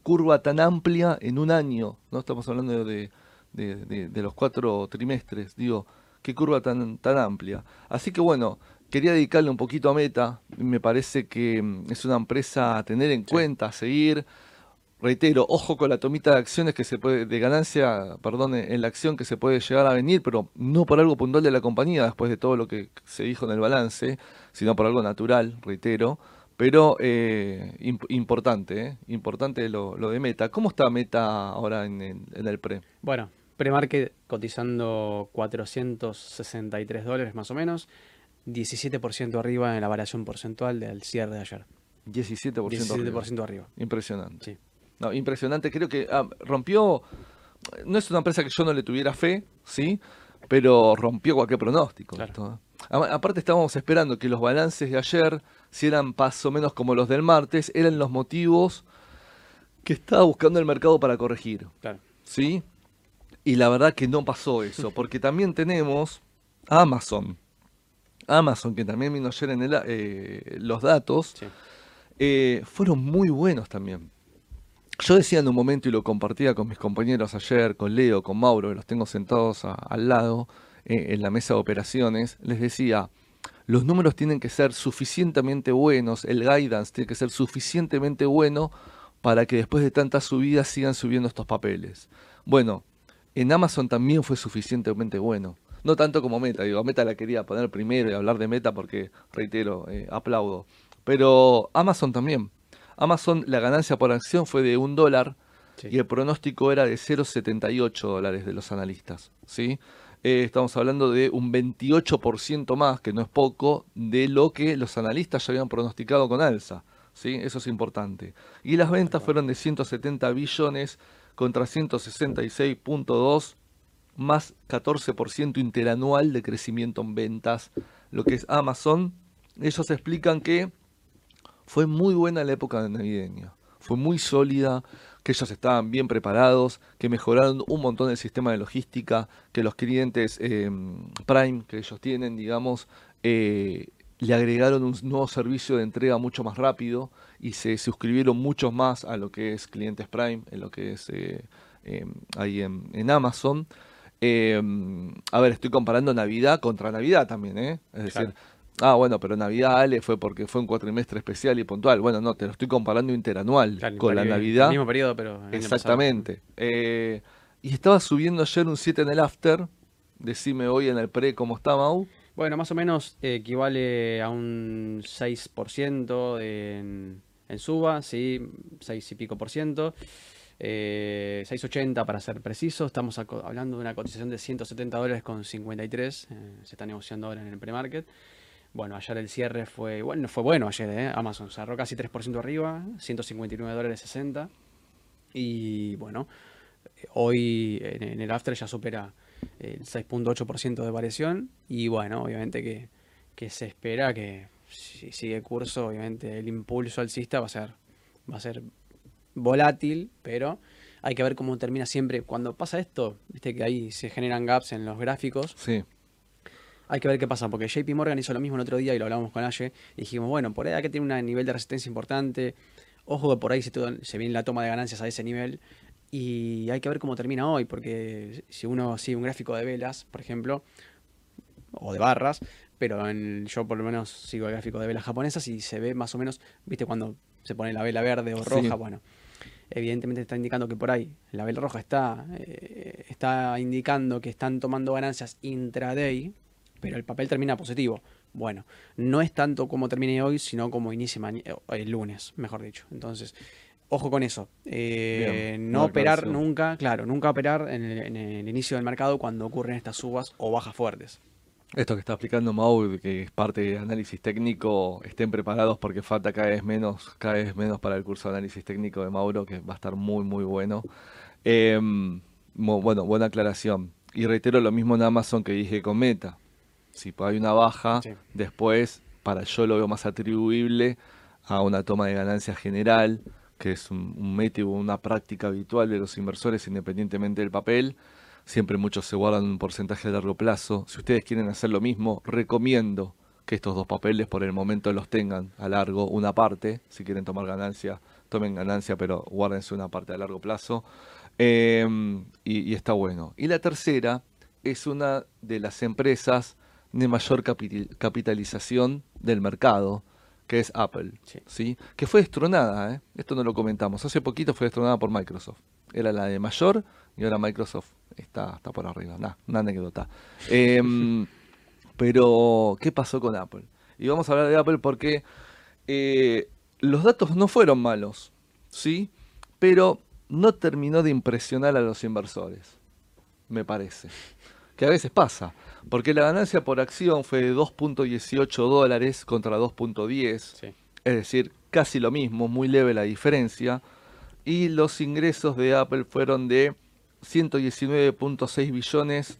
[SPEAKER 2] curva tan amplia en un año? ¿no? Estamos hablando de, de, los cuatro trimestres. Digo, qué curva tan, tan amplia. Así que bueno, quería dedicarle un poquito a Meta. Me parece que mm, es una empresa a tener en cuenta, a seguir. Reitero, ojo con la tomita de acciones que se puede, de ganancia, perdón, en la acción que se puede llegar a venir, pero no por algo puntual de la compañía, después de todo lo que se dijo en el balance, sino por algo natural, reitero. Pero eh, importante, eh, importante lo, de Meta. ¿Cómo está Meta ahora en, en el pre?
[SPEAKER 3] Bueno, pre-market cotizando 463 dólares más o menos, 17% arriba en la variación porcentual del cierre de ayer.
[SPEAKER 2] 17%, 17
[SPEAKER 3] arriba.
[SPEAKER 2] Impresionante. Sí. No, impresionante. Creo que ah, rompió. No es una empresa que yo no le tuviera fe, ¿sí? Pero rompió cualquier pronóstico. Claro. Aparte, estábamos esperando que los balances de ayer, si eran más o menos como los del martes, eran los motivos que estaba buscando el mercado para corregir. Claro. ¿Sí? Y la verdad que no pasó eso, porque también tenemos Amazon. Amazon, que también vino ayer en el, eh, los datos, eh, fueron muy buenos también. Yo decía en un momento y lo compartía con mis compañeros ayer, con Leo, con Mauro, que los tengo sentados al lado eh, en la mesa de operaciones, les decía, los números tienen que ser suficientemente buenos, el guidance tiene que ser suficientemente bueno para que después de tantas subidas sigan subiendo estos papeles. Bueno, en Amazon también fue suficientemente bueno. No tanto como Meta, digo, Meta la quería poner primero y hablar de Meta porque, reitero, eh, aplaudo. Pero Amazon también. Amazon, la ganancia por acción fue de un dólar y el pronóstico era de 0,78 dólares de los analistas. ¿sí? Eh, estamos hablando de un 28% más, que no es poco, de lo que los analistas ya habían pronosticado con alza. ¿sí? Eso es importante. Y las ventas fueron de 170 billones contra 166.2 más 14% interanual de crecimiento en ventas, lo que es Amazon. Ellos explican que fue muy buena la época navideña, fue muy sólida, que ellos estaban bien preparados, que mejoraron un montón el sistema de logística, que los clientes em, Prime que ellos tienen, digamos, eh, le agregaron un nuevo servicio de entrega mucho más rápido y se suscribieron muchos más a lo que es clientes Prime, en lo que es eh, ahí en, Amazon. Em, a ver, estoy comparando Navidad contra Navidad también, ¿eh? Es decir, Ah, bueno, pero Navidad, Ale, fue porque fue un cuatrimestre especial y puntual. Bueno, no, te lo estoy comparando interanual con la Navidad.
[SPEAKER 3] El mismo periodo, pero.
[SPEAKER 2] Exactamente. Eh, y estaba subiendo ayer un 7 en el after. Decime hoy en el pre cómo está, Mau.
[SPEAKER 3] Bueno, más o menos equivale a un 6% en, en suba, sí, 6 y pico por ciento. 6.80 eh, para ser preciso. Estamos hablando de una cotización de 170 dólares con 53. Eh, se está negociando ahora en el pre-market. Bueno, ayer el cierre fue bueno, fue bueno ayer, ¿eh? Amazon cerró casi 3% arriba, 159 dólares 60. Y bueno, hoy en, el after ya supera el 6.8% de variación. Y bueno, obviamente que, que, se espera que si sigue curso, obviamente el impulso alcista va a ser, va a ser volátil, pero hay que ver cómo termina siempre. Cuando pasa esto, viste que ahí se generan gaps en los gráficos.
[SPEAKER 2] Sí
[SPEAKER 3] hay que ver qué pasa, porque JP Morgan hizo lo mismo el otro día y lo hablamos con Aye, y dijimos, bueno, por ahí hay que tiene un nivel de resistencia importante, ojo que por ahí se, se viene la toma de ganancias a ese nivel, y hay que ver cómo termina hoy, porque si uno sigue un gráfico de velas, por ejemplo, o de barras, pero en, yo por lo menos sigo el gráfico de velas japonesas y se ve más o menos, viste, cuando se pone la vela verde o roja, bueno, evidentemente está indicando que por ahí la vela roja está, eh, está indicando que están tomando ganancias intraday, pero el papel termina positivo. Bueno, no es tanto como termine hoy, sino como inicie eh, el lunes, mejor dicho. Entonces, ojo con eso. Eh, no operar nunca, claro, nunca operar en el, inicio del mercado cuando ocurren estas subas o bajas fuertes.
[SPEAKER 2] Esto que está explicando Mau, que es parte de análisis técnico, estén preparados porque falta cada vez menos, cada vez menos para el curso de análisis técnico de Mauro, que va a estar muy, muy bueno. Em, bueno, buena aclaración. Y reitero lo mismo en Amazon que dije con Meta si hay una baja, después, para yo lo veo más atribuible a una toma de ganancia general, que es un, método, una práctica habitual de los inversores independientemente del papel. Siempre muchos se guardan un porcentaje a largo plazo. Si ustedes quieren hacer lo mismo, recomiendo que estos dos papeles por el momento los tengan a largo, una parte, si quieren tomar ganancia, tomen ganancia, pero guárdense una parte a largo plazo. Em, y, y está bueno. Y la tercera es una de las empresas de mayor capital- capitalización del mercado, que es Apple,
[SPEAKER 3] Sí.
[SPEAKER 2] ¿sí? Que fue destronada, ¿eh? Esto no lo comentamos. Hace poquito fue destronada por Microsoft. Era la de mayor y ahora Microsoft está, está por arriba. Nah, una anécdota. Em, pero, ¿qué pasó con Apple? Y vamos a hablar de Apple porque eh, los datos no fueron malos, ¿sí? Pero no terminó de impresionar a los inversores, me parece. Que a veces pasa, porque la ganancia por acción fue de 2.18 dólares contra 2.10,
[SPEAKER 3] Sí.
[SPEAKER 2] es decir, casi lo mismo, muy leve la diferencia. Y los ingresos de Apple fueron de 119.6 billones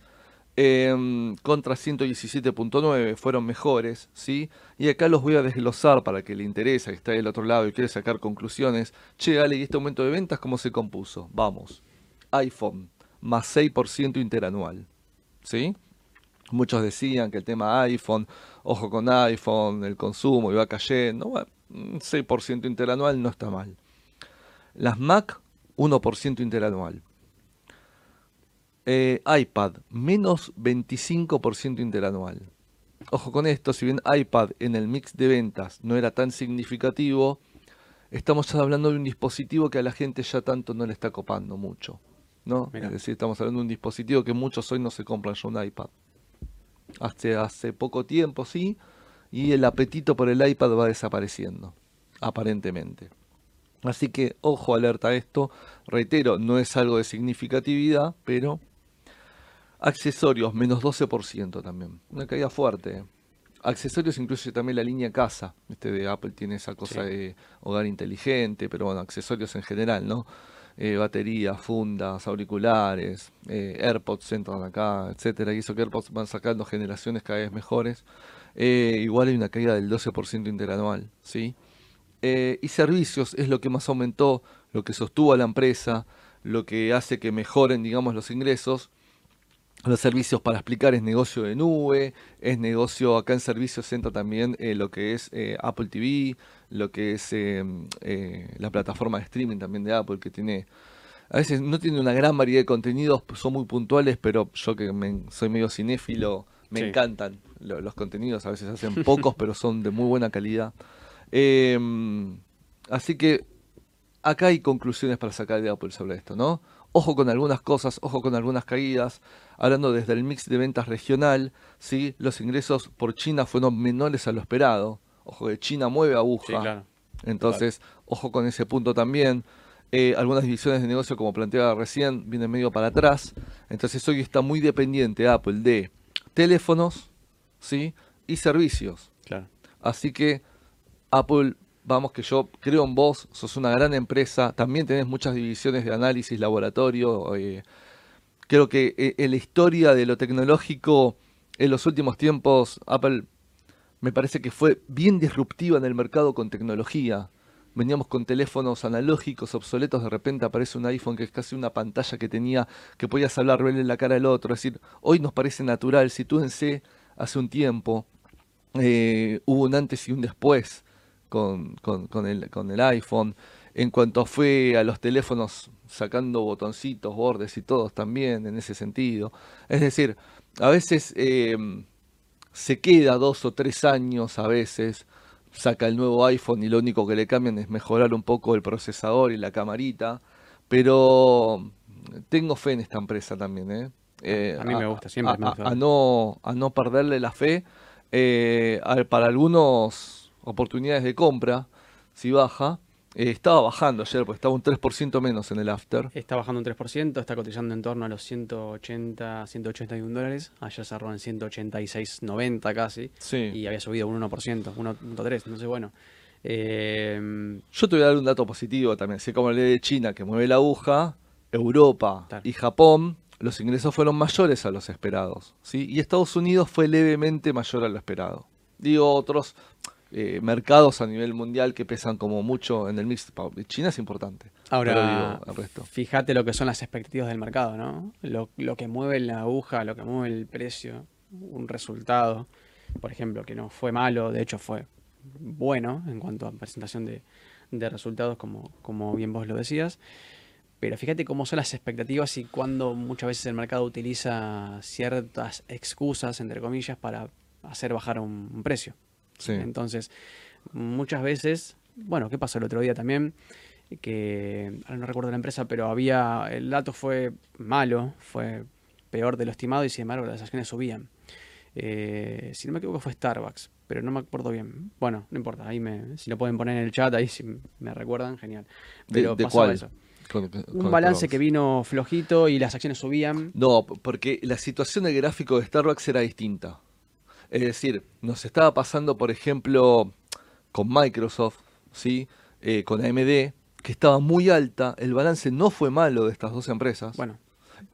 [SPEAKER 2] em, contra 117.9, fueron mejores, ¿sí? Y acá los voy a desglosar para que le interesa, que está del otro lado y quiere sacar conclusiones. Che, Ale, ¿y este aumento de ventas cómo se compuso? Vamos. iPhone, más 6% interanual, ¿sí? Muchos decían que el tema iPhone, ojo con iPhone, el consumo iba cayendo. Bueno, un 6% interanual no está mal. Las Mac, 1% interanual. Eh, iPad, menos 25% interanual. Ojo con esto, si bien iPad en el mix de ventas no era tan significativo, estamos ya hablando de un dispositivo que a la gente ya tanto no le está copando mucho. ¿no?
[SPEAKER 3] Mirá.
[SPEAKER 2] Es decir, estamos hablando de un dispositivo que muchos hoy no se compran ya un iPad. Hace, hace poco tiempo, sí, y el apetito por el iPad va desapareciendo, aparentemente. Así que, ojo, alerta a esto. Reitero, no es algo de significatividad, pero accesorios, menos 12% también. Una caída fuerte. Accesorios incluye también la línea casa. Este de Apple tiene esa cosa
[SPEAKER 3] Sí.
[SPEAKER 2] de hogar inteligente, pero bueno, accesorios en general, ¿no? Eh, baterías, fundas, auriculares, eh, AirPods entran acá, etcétera. Y eso que AirPods van sacando generaciones cada vez mejores. Eh, igual hay una caída del 12% interanual, ¿sí? Y servicios es lo que más aumentó, lo que sostuvo a la empresa, lo que hace que mejoren, digamos, los ingresos. Los servicios para explicar es negocio de nube, es negocio, acá en servicios entra también eh, lo que es eh, Apple TV, lo que es eh, la plataforma de streaming también de Apple, que tiene, a veces no tiene una gran variedad de contenidos, son muy puntuales, pero yo que me- soy medio cinéfilo, me
[SPEAKER 3] Sí.
[SPEAKER 2] encantan lo- los contenidos, a veces hacen pocos, pero son de muy buena calidad. Eh, así que acá hay conclusiones para sacar de Apple sobre esto, ¿no? Ojo con algunas cosas, ojo con algunas caídas. Hablando desde el mix de ventas regional, ¿sí? los ingresos por China fueron menores a lo esperado. Ojo que China mueve aguja.
[SPEAKER 3] Sí, claro.
[SPEAKER 2] Entonces, ojo con ese punto también. Eh, algunas divisiones de negocio, como planteaba recién, vienen medio para atrás. Entonces, hoy está muy dependiente Apple de teléfonos ¿sí? y servicios.
[SPEAKER 3] Claro.
[SPEAKER 2] Así que Apple, vamos que yo creo en vos, sos una gran empresa, también tenés muchas divisiones de análisis, laboratorio. eh, creo que eh, en la historia de lo tecnológico, en los últimos tiempos, Apple me parece que fue bien disruptiva en el mercado con tecnología. Veníamos con teléfonos analógicos obsoletos, de repente aparece un iPhone que es casi una pantalla que tenía, que podías hablar, verle en la cara al otro. Es decir, hoy nos parece natural, sitúense hace un tiempo, eh, hubo un antes y un después con, con- con el, con el iPhone. En cuanto fue a los teléfonos sacando botoncitos, bordes y todos también en ese sentido. Es decir, a veces eh, se queda dos o tres años, a veces saca el nuevo iPhone y lo único que le cambian es mejorar un poco el procesador y la camarita. Pero tengo fe en esta empresa también, ¿eh? Eh,
[SPEAKER 3] A mí me gusta, siempre
[SPEAKER 2] a-
[SPEAKER 3] me
[SPEAKER 2] a-
[SPEAKER 3] gusta.
[SPEAKER 2] a no, a no perderle la fe. eh, para algunos oportunidades de compra, si baja, eh, estaba bajando ayer, porque estaba un 3% menos en el after.
[SPEAKER 3] Está bajando un 3%, está cotizando en torno a los 180, 181 dólares. Ayer cerró en 186,90 casi.
[SPEAKER 2] Sí.
[SPEAKER 3] Y había subido un 1%, 1.3. Entonces, bueno. eh,
[SPEAKER 2] Yo te voy a dar un dato positivo también. Así como le de China que mueve la aguja, Europa
[SPEAKER 3] Claro.
[SPEAKER 2] y Japón, los ingresos fueron mayores a los esperados. ¿sí? Y Estados Unidos fue levemente mayor a lo esperado. Digo, otros eh, mercados a nivel mundial que pesan como mucho en el mix. China es importante.
[SPEAKER 3] Ahora,
[SPEAKER 2] digo, el resto.
[SPEAKER 3] fíjate lo que son las expectativas del mercado, ¿no? Lo, lo que mueve la aguja, lo que mueve el precio, un resultado, por ejemplo, que no fue malo, de hecho fue bueno en cuanto a presentación de, de resultados, como, como bien vos lo decías. Pero fíjate cómo son las expectativas y cuando muchas veces el mercado utiliza ciertas excusas, entre comillas, para hacer bajar un, un precio.
[SPEAKER 2] Sí.
[SPEAKER 3] Entonces, muchas veces, bueno, ¿qué pasó el otro día también? Que, ahora no recuerdo la empresa, pero había, el dato fue malo, fue peor de lo estimado y sin embargo las acciones subían. Eh, si no me equivoco fue Starbucks, pero no me acuerdo bien. Bueno, no importa, ahí me, si lo pueden poner en el chat, ahí si me recuerdan, genial.
[SPEAKER 2] ¿De-
[SPEAKER 3] Pero
[SPEAKER 2] de
[SPEAKER 3] pasaba
[SPEAKER 2] cuál?
[SPEAKER 3] eso.
[SPEAKER 2] Con- con
[SPEAKER 3] Un balance
[SPEAKER 2] Starbucks.
[SPEAKER 3] que vino flojito y las acciones subían.
[SPEAKER 2] No, porque la situación del gráfico de Starbucks era distinta. Es decir, nos estaba pasando, por ejemplo, con Microsoft, ¿sí? Eh, con AMD, que estaba muy alta, el balance no fue malo de estas dos empresas,
[SPEAKER 3] Bueno,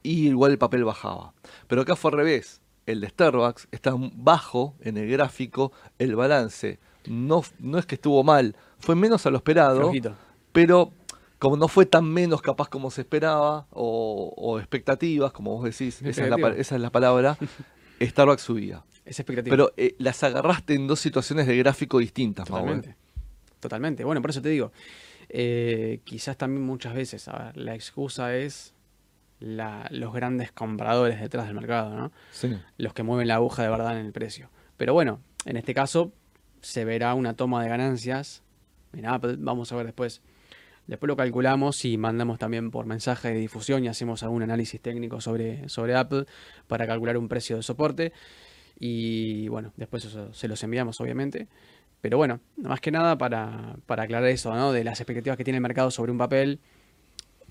[SPEAKER 2] y igual el papel bajaba. Pero acá fue al revés. El de Starbucks está bajo en el gráfico, el balance no, no es que estuvo mal, fue menos a lo esperado,
[SPEAKER 3] flojito.
[SPEAKER 2] pero como no fue tan menos capaz como se esperaba, o, o expectativas, como vos decís, esa es, la, pa-
[SPEAKER 3] Expectativa.
[SPEAKER 2] esa es la palabra, Starbucks subía.
[SPEAKER 3] Es expectativa.
[SPEAKER 2] Pero eh, las agarraste en dos situaciones de gráfico distintas, ¿eh?
[SPEAKER 3] Totalmente. Totalmente. Bueno, por eso te digo. eh, quizás también muchas veces, a ver, la excusa es la- los grandes compradores detrás del mercado, ¿no?
[SPEAKER 2] Sí.
[SPEAKER 3] Los que mueven la aguja de verdad en el precio. Pero bueno, en este caso se verá una toma de ganancias. En Apple, vamos a ver después. Después lo calculamos y mandamos también por mensaje de difusión y hacemos algún análisis técnico sobre, sobre Apple para calcular un precio de soporte. Y bueno, después eso se los enviamos, obviamente. Pero bueno, más que nada para, para aclarar eso, ¿no? De las expectativas que tiene el mercado sobre un papel.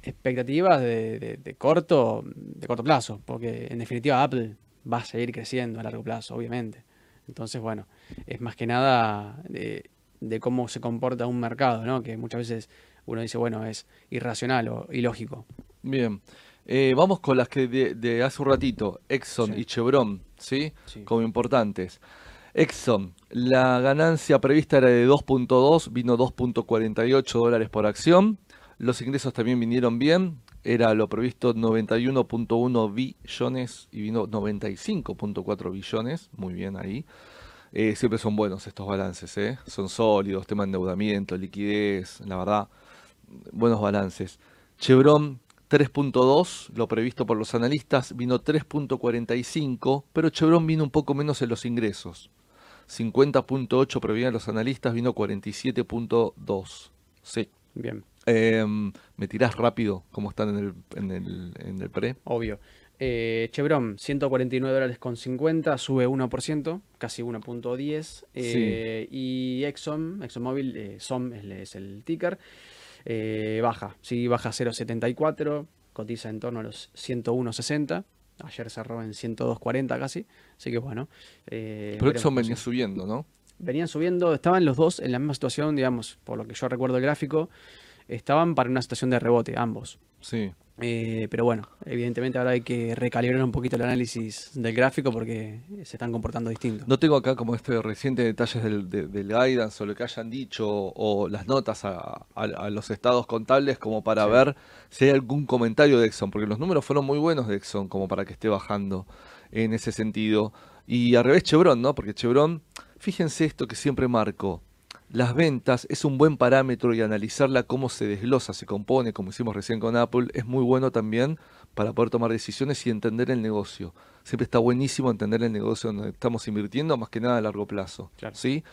[SPEAKER 3] Expectativas de, de- de corto, de corto plazo, porque en definitiva Apple va a seguir creciendo a largo plazo, obviamente. Entonces, bueno, es más que nada de, de cómo se comporta un mercado, ¿no? Que muchas veces uno dice, bueno, es irracional o ilógico.
[SPEAKER 2] Bien. Eh, vamos con las que de, de hace un ratito, Exxon
[SPEAKER 3] Sí.
[SPEAKER 2] y Chevron, ¿sí?
[SPEAKER 3] Sí.
[SPEAKER 2] Como importantes. Exxon, la ganancia prevista era de 2.2, vino 2.48 dólares por acción. Los ingresos también vinieron bien, era lo previsto 91.1 billones y vino 95.4 billones, muy bien ahí. Eh, siempre son buenos estos balances, ¿eh? son sólidos, tema de endeudamiento, liquidez, la verdad, buenos balances. Chevron 3.2, lo previsto por los analistas, vino 3.45, pero Chevron vino un poco menos en los ingresos. 50.8 prevían los analistas, vino 47.2. Sí.
[SPEAKER 3] Bien,
[SPEAKER 2] Em, ¿Me tirás rápido cómo están en el, en el, en el pre?
[SPEAKER 3] obvio. Eh, Chevron, 149 dólares con 50, sube 1%, casi 1.10. Eh, Y Exxon, ExxonMobil, eh, SOM es, es el ticker, eh, baja, sí, baja 0.74, cotiza en torno a los 101.60. Ayer cerró en 102.40 casi, así que bueno. eh,
[SPEAKER 2] Pero
[SPEAKER 3] cómo
[SPEAKER 2] venía subiendo, ¿no?
[SPEAKER 3] venían subiendo, estaban los dos en la misma situación, digamos, por lo que yo recuerdo el gráfico, estaban para una situación de rebote, ambos.
[SPEAKER 2] Sí.
[SPEAKER 3] Eh, pero bueno, evidentemente ahora hay que recalibrar un poquito el análisis del gráfico porque se están comportando distintos.
[SPEAKER 2] No tengo acá como este reciente detalles del, de- del guidance o lo que hayan dicho o las notas a, a- a los estados contables como para
[SPEAKER 3] Sí.
[SPEAKER 2] ver si hay algún comentario de Exxon, porque los números fueron muy buenos de Exxon como para que esté bajando en ese sentido. Y al revés Chevron, ¿no? Porque Chevron, fíjense esto que siempre marco. Las ventas es un buen parámetro y analizarla cómo se desglosa, se compone, como hicimos recién con Apple, es muy bueno también para poder tomar decisiones y entender el negocio. Siempre está buenísimo entender el negocio donde estamos invirtiendo, más que nada a largo plazo.
[SPEAKER 3] Claro.
[SPEAKER 2] ¿sí?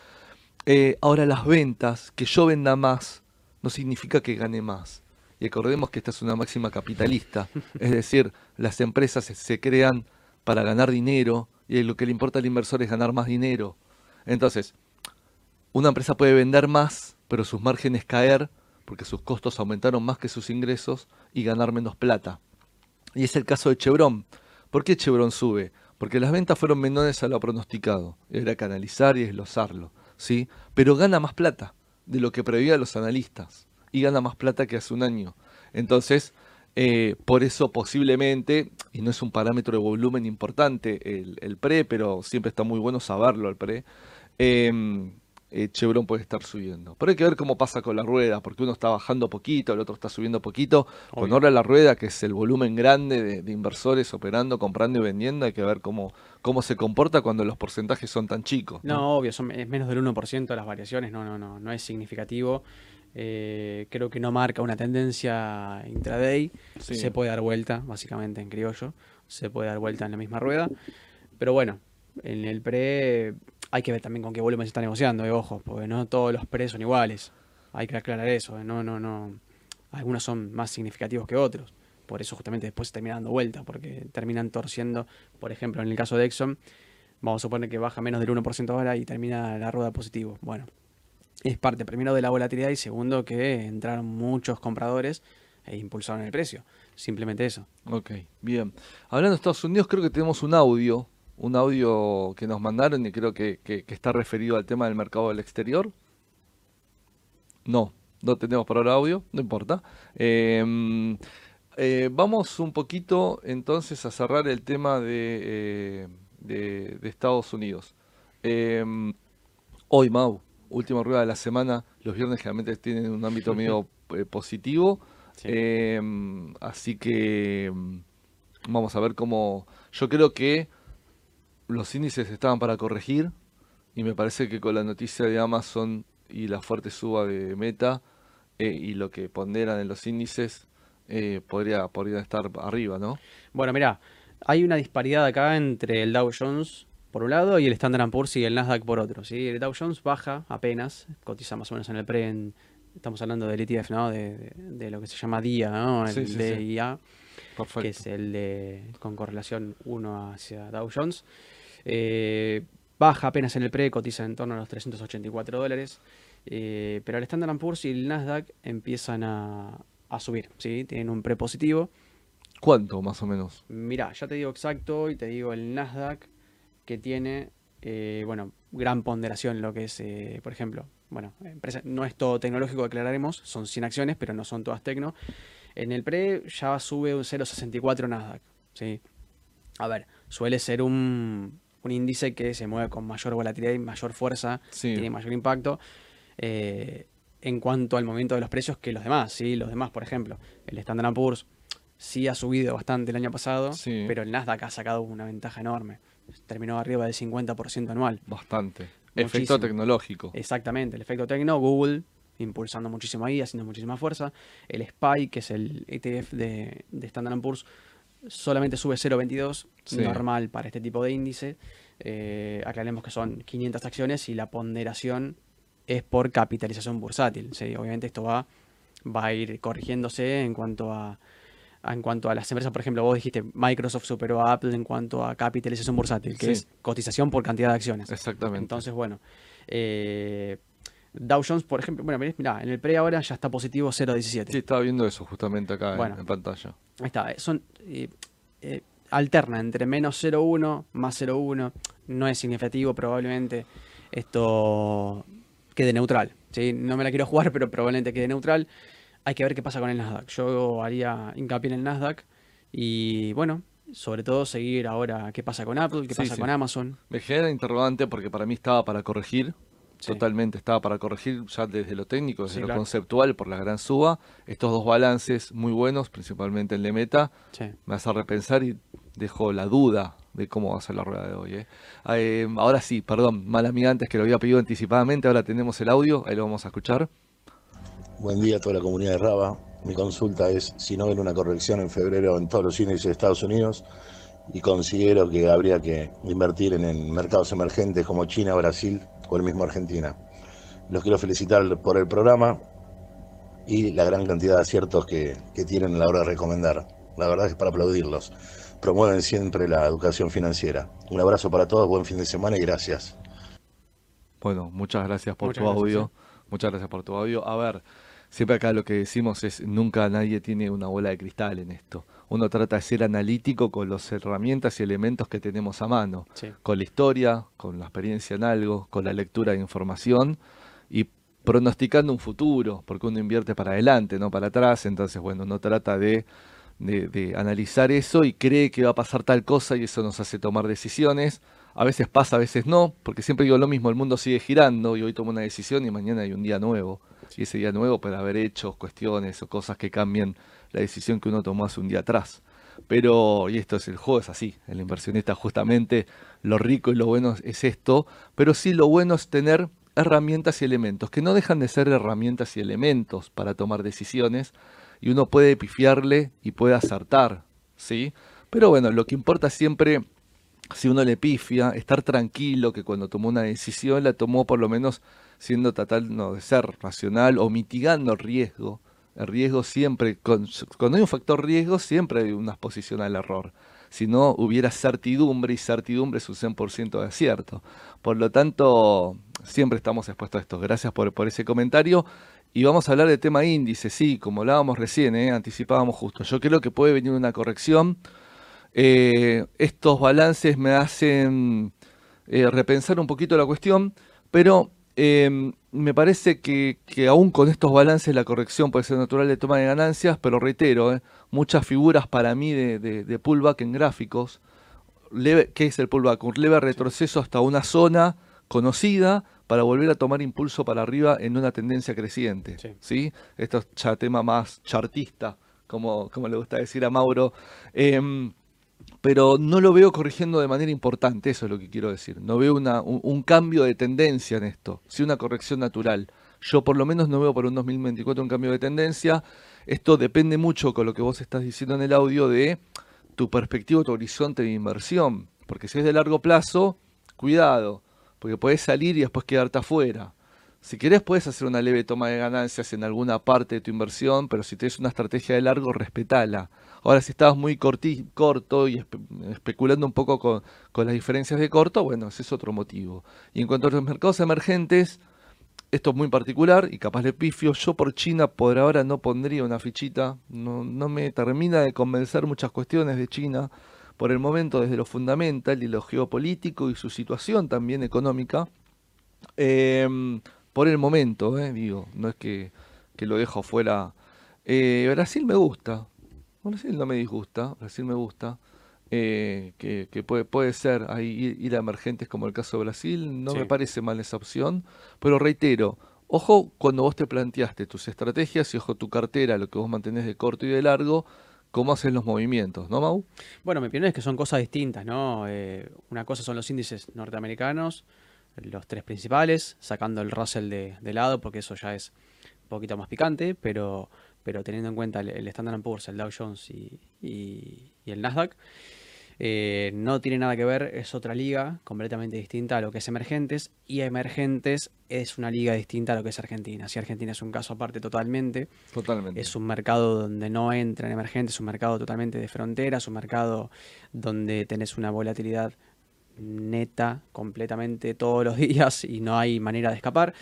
[SPEAKER 2] Eh, ahora las ventas, que yo venda más, no significa que gane más. Y acordemos que esta es una máxima capitalista, es decir, las empresas se, se crean para ganar dinero y lo que le importa al inversor es ganar más dinero. Entonces, una empresa puede vender más, pero sus márgenes caer porque sus costos aumentaron más que sus ingresos y ganar menos plata. Y es el caso de Chevron. ¿Por qué Chevron sube? Porque las ventas fueron menores a lo pronosticado. Era que analizar y desglosarlo. ¿sí? Pero gana más plata de lo que prevían los analistas. Y gana más plata que hace un año. Entonces, eh, por eso posiblemente, y no es un parámetro de volumen importante el, el pre, pero siempre está muy bueno saberlo el pre, eh, eh, Chevron puede estar subiendo. Pero hay que ver cómo pasa con la rueda, porque uno está bajando poquito, el otro está subiendo poquito. Con
[SPEAKER 3] Obvio.
[SPEAKER 2] ahora la rueda, que es el volumen grande de, de inversores operando, comprando y vendiendo, hay que ver cómo, cómo se comporta cuando los porcentajes son tan chicos. ¿no?
[SPEAKER 3] No, obvio, son, es menos del 1% de las variaciones, no, no, no, no es significativo. eh, creo que no marca una tendencia intraday,
[SPEAKER 2] Sí.
[SPEAKER 3] se puede dar vuelta, básicamente en criollo, se puede dar vuelta en la misma rueda, pero bueno, en el pre hay que ver también con qué volumen se está negociando, eh, ojo, porque no todos los pre son iguales, hay que aclarar eso, eh, no, no, no, algunos son más significativos que otros, por eso justamente después se termina dando vuelta, porque terminan torciendo, por ejemplo, en el caso de Exxon, vamos a suponer que baja menos del 1% ahora y termina la rueda positivo, bueno, es parte primero de la volatilidad y segundo que entraron muchos compradores e impulsaron el precio. Simplemente eso.
[SPEAKER 2] Ok, bien. Hablando de Estados Unidos, creo que tenemos un audio, un audio que nos mandaron y creo que, que- que está referido al tema del mercado del exterior. No, no tenemos por ahora audio, no importa. Eh, eh, vamos un poquito entonces a cerrar el tema de, eh, de- de Estados Unidos. Eh, hoy, Mau, última rueda de la semana. Los viernes generalmente tienen un ámbito medio eh, positivo.
[SPEAKER 3] Sí.
[SPEAKER 2] Eh, así que mm, vamos a ver cómo. Yo creo que los índices estaban para corregir y me parece que con la noticia de Amazon y la fuerte suba de Meta eh, y lo que ponderan en los índices eh, podría podrían estar arriba, ¿no?
[SPEAKER 3] Bueno, mira, hay una disparidad acá entre el Dow Jones por un lado y el Standard Poor's y el Nasdaq por otro. ¿sí? El Dow Jones baja apenas, cotiza más o menos en el pre, en- estamos hablando del ETF, ¿no? De, de- de lo que se llama DIA, ¿no? El
[SPEAKER 2] Sí, sí, sí.
[SPEAKER 3] DIA. Que es el de con correlación 1 hacia Dow Jones. Eh, baja apenas en el pre, cotiza en torno a los 384 dólares. eh, pero el Standard Poor's y el Nasdaq empiezan a, a subir, ¿sí? Tienen un pre positivo.
[SPEAKER 2] ¿Cuánto más o menos?
[SPEAKER 3] Mira, ya te digo exacto y te digo el Nasdaq que tiene, eh, bueno, gran ponderación lo que es, eh, por ejemplo, bueno, empresa, no es todo tecnológico, aclararemos, son 100 acciones, pero no son todas tecno. En el pre ya sube un 0,64 Nasdaq, ¿sí? A ver, suele ser un, un índice que se mueve con mayor volatilidad y mayor fuerza,
[SPEAKER 2] Sí.
[SPEAKER 3] tiene mayor impacto eh, en cuanto al movimiento de los precios que los demás, ¿sí? Los demás, por ejemplo, el Standard Poor's sí ha subido bastante el año pasado,
[SPEAKER 2] Sí.
[SPEAKER 3] pero el Nasdaq ha sacado una ventaja enorme. Terminó arriba del 50% anual.
[SPEAKER 2] Bastante. Efecto tecnológico.
[SPEAKER 3] Exactamente, el efecto tecno, Google impulsando muchísimo ahí, haciendo muchísima fuerza. El SPY, que es el ETF de, de Standard Poor's, solamente sube 0,22,
[SPEAKER 2] Sí.
[SPEAKER 3] normal para este tipo de índice. Eh, aclaremos que son 500 acciones y la ponderación es por capitalización bursátil. ¿sí? Obviamente esto va, va a ir corrigiéndose en cuanto a, a- en cuanto a las empresas, por ejemplo, vos dijiste Microsoft superó a Apple en cuanto a capitalización bursátil, que
[SPEAKER 2] Sí.
[SPEAKER 3] es cotización por cantidad de acciones.
[SPEAKER 2] Exactamente.
[SPEAKER 3] Entonces, bueno, eh, Dow Jones, por ejemplo, bueno, mirá, en el pre ahora ya está positivo 0.17.
[SPEAKER 2] Sí, estaba viendo eso justamente acá en-
[SPEAKER 3] Bueno.
[SPEAKER 2] en, pantalla.
[SPEAKER 3] Ahí está, eh, son eh, eh, alterna entre menos 0,1 más 0,1. No es significativo, probablemente esto quede neutral. ¿sí? No me la quiero jugar, pero probablemente quede neutral. Hay que ver qué pasa con el Nasdaq. Yo haría hincapié en el Nasdaq y bueno, sobre todo seguir ahora qué pasa con Apple, qué
[SPEAKER 2] Sí,
[SPEAKER 3] pasa
[SPEAKER 2] sí.
[SPEAKER 3] con Amazon.
[SPEAKER 2] Me genera interrogante porque para mí estaba para corregir.
[SPEAKER 3] Sí.
[SPEAKER 2] Totalmente estaba para corregir ya desde lo técnico, desde
[SPEAKER 3] Sí,
[SPEAKER 2] lo
[SPEAKER 3] claro.
[SPEAKER 2] conceptual, por la gran suba. Estos dos balances muy buenos, principalmente el de Meta,
[SPEAKER 3] Sí.
[SPEAKER 2] me hace repensar y dejo la duda de cómo va a ser la rueda de hoy. ¿eh? Eh, ahora sí, perdón, mala mía antes que lo había pedido anticipadamente, ahora tenemos el audio, ahí lo vamos a escuchar.
[SPEAKER 5] Buen día a toda la comunidad de Raba. Mi consulta es si no ven una corrección en febrero en todos los índices de Estados Unidos y considero que habría que invertir en, en mercados emergentes como China, Brasil o el mismo Argentina. Los quiero felicitar por el programa y la gran cantidad de aciertos que, que tienen a la hora de recomendar. La verdad es para aplaudirlos. Promueven siempre la educación financiera. Un abrazo para todos, buen fin de semana y gracias.
[SPEAKER 2] Bueno, muchas gracias por
[SPEAKER 3] Muchas
[SPEAKER 2] tu
[SPEAKER 3] gracias,
[SPEAKER 2] audio. Muchas gracias por tu audio. A ver, siempre acá lo que decimos es nunca nadie tiene una bola de cristal en esto. Uno trata de ser analítico con las herramientas y elementos que tenemos a mano,
[SPEAKER 3] Sí.
[SPEAKER 2] con la historia, con la experiencia en algo, con la lectura de información y pronosticando un futuro, porque uno invierte para adelante, no para atrás. Entonces, bueno, uno trata de, de, de analizar eso y cree que va a pasar tal cosa y eso nos hace tomar decisiones. A veces pasa, a veces no, porque siempre digo lo mismo, el mundo sigue girando y hoy tomo una decisión y mañana hay un día nuevo. Y ese día nuevo puede haber hechos, cuestiones o cosas que cambien la decisión que uno tomó hace un día atrás. Pero, y esto es el juego, es así, el inversionista justamente, lo rico y lo bueno es esto, pero sí lo bueno es tener herramientas y elementos, que no dejan de ser herramientas y elementos para tomar decisiones, y uno puede pifiarle y puede acertar, ¿sí? Pero bueno, lo que importa siempre, si uno le pifia, estar tranquilo que cuando tomó una decisión la tomó por lo menos siendo total no, de ser racional o mitigando el riesgo. Riesgo siempre, cuando hay un factor riesgo, siempre hay una exposición al error. Si no, hubiera certidumbre y certidumbre es un 100% de acierto. Por lo tanto, siempre estamos expuestos a esto. Gracias por, por ese comentario. Y vamos a hablar del tema índice, sí, como hablábamos recién, ¿eh? anticipábamos justo. Yo creo que puede venir una corrección. Eh, estos balances me hacen eh, repensar un poquito la cuestión, pero Em, me parece que, que, aún con estos balances la corrección puede ser natural de toma de ganancias, pero reitero, eh, muchas figuras para mí de, de, pullback en gráficos. Leve, ¿Qué es el pullback? Un leve retroceso hasta una zona conocida para volver a tomar impulso para arriba en una tendencia creciente. Sí. Esto es ya tema más chartista, como, como le gusta decir a Mauro. Eh, pero no lo veo corrigiendo de manera importante, eso es lo que quiero decir. No veo una, un, cambio de tendencia en esto, sí una corrección natural. Yo por lo menos no veo para un 2024 un cambio de tendencia. Esto depende mucho con lo que vos estás diciendo en el audio de tu perspectiva, tu horizonte de inversión. Porque si es de largo plazo, cuidado, porque puedes salir y después quedarte afuera. Si querés puedes hacer una leve toma de ganancias en alguna parte de tu inversión, pero si tienes una estrategia de largo, respetala. Ahora, si estabas muy corto y especulando un poco con, las diferencias de corto, bueno, ese es otro motivo. Y en cuanto a los mercados emergentes, esto es muy particular y capaz de pifio. Yo por China por ahora no pondría una fichita. No, no me termina de convencer muchas cuestiones de China por el momento desde lo fundamental y lo geopolítico y su situación también económica. Em, por el momento, eh, digo, no es que, que lo dejo fuera. Eh, Brasil me gusta, Brasil no me disgusta, Brasil me gusta. Eh, que, puede, puede ser ahí ir a emergentes como el caso de Brasil, no me parece mal esa opción, pero reitero, ojo cuando vos te planteaste tus estrategias y ojo tu cartera, lo que vos mantenés de corto y de largo, cómo hacen los movimientos, ¿no, Mau?
[SPEAKER 3] Bueno, mi opinión es que son cosas distintas, ¿no? Eh, una cosa son los índices norteamericanos, los tres principales, sacando el Russell de, de lado, porque eso ya es un poquito más picante, pero pero teniendo en cuenta el, Standard Poor's, el Dow Jones y, el Nasdaq, eh, no tiene nada que ver, es otra liga completamente distinta a lo que es emergentes y emergentes es una liga distinta a lo que es Argentina. Si Argentina es un caso aparte totalmente,
[SPEAKER 2] totalmente.
[SPEAKER 3] es un mercado donde no entran emergentes, es un mercado totalmente de frontera, es un mercado donde tenés una volatilidad neta completamente todos los días y no hay manera de escapar.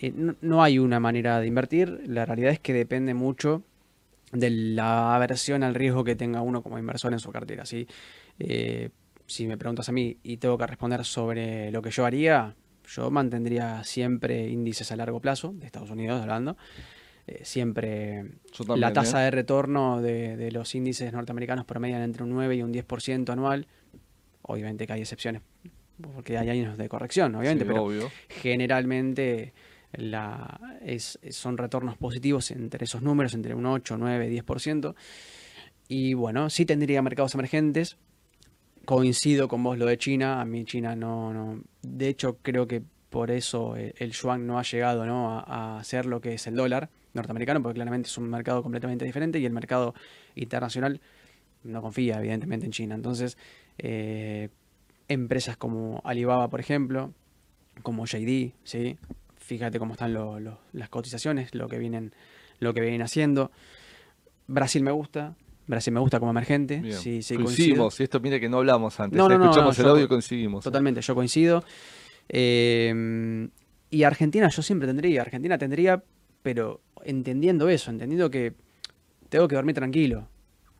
[SPEAKER 3] Eh, no, hay una manera de invertir, la realidad es que depende mucho de la aversión al riesgo que tenga uno como inversor en su cartera. ¿sí? Eh, si me preguntas a mí y tengo que responder sobre lo que yo haría, yo mantendría siempre índices a largo plazo, de Estados Unidos hablando. Eh, siempre la tasa de retorno de, los índices norteamericanos promedian entre un 9 y un 10% anual. Obviamente que hay excepciones, porque hay años de corrección, obviamente, pero generalmente la, es, son retornos positivos entre esos números, entre un 8, 9, 10%. Y bueno, sí tendría mercados emergentes. Coincido con vos lo de China. A mí China no... no de hecho, creo que por eso el yuan no ha llegado ¿no? A, a, ser lo que es el dólar norteamericano, porque claramente es un mercado completamente diferente y el mercado internacional no confía evidentemente en China. Entonces, eh, empresas como Alibaba, por ejemplo, como JD, ¿sí? fíjate cómo están las cotizaciones, lo que vienen, lo que vienen haciendo. Brasil me gusta, Brasil me gusta como emergente. Sí, sí,
[SPEAKER 2] coincidimos, y esto mire que no hablamos antes, no, escuchamos el audio y coincidimos.
[SPEAKER 3] Totalmente, yo coincido. Eh, y Argentina yo siempre tendría, Argentina tendría, pero entendiendo eso, entendiendo que tengo que dormir tranquilo.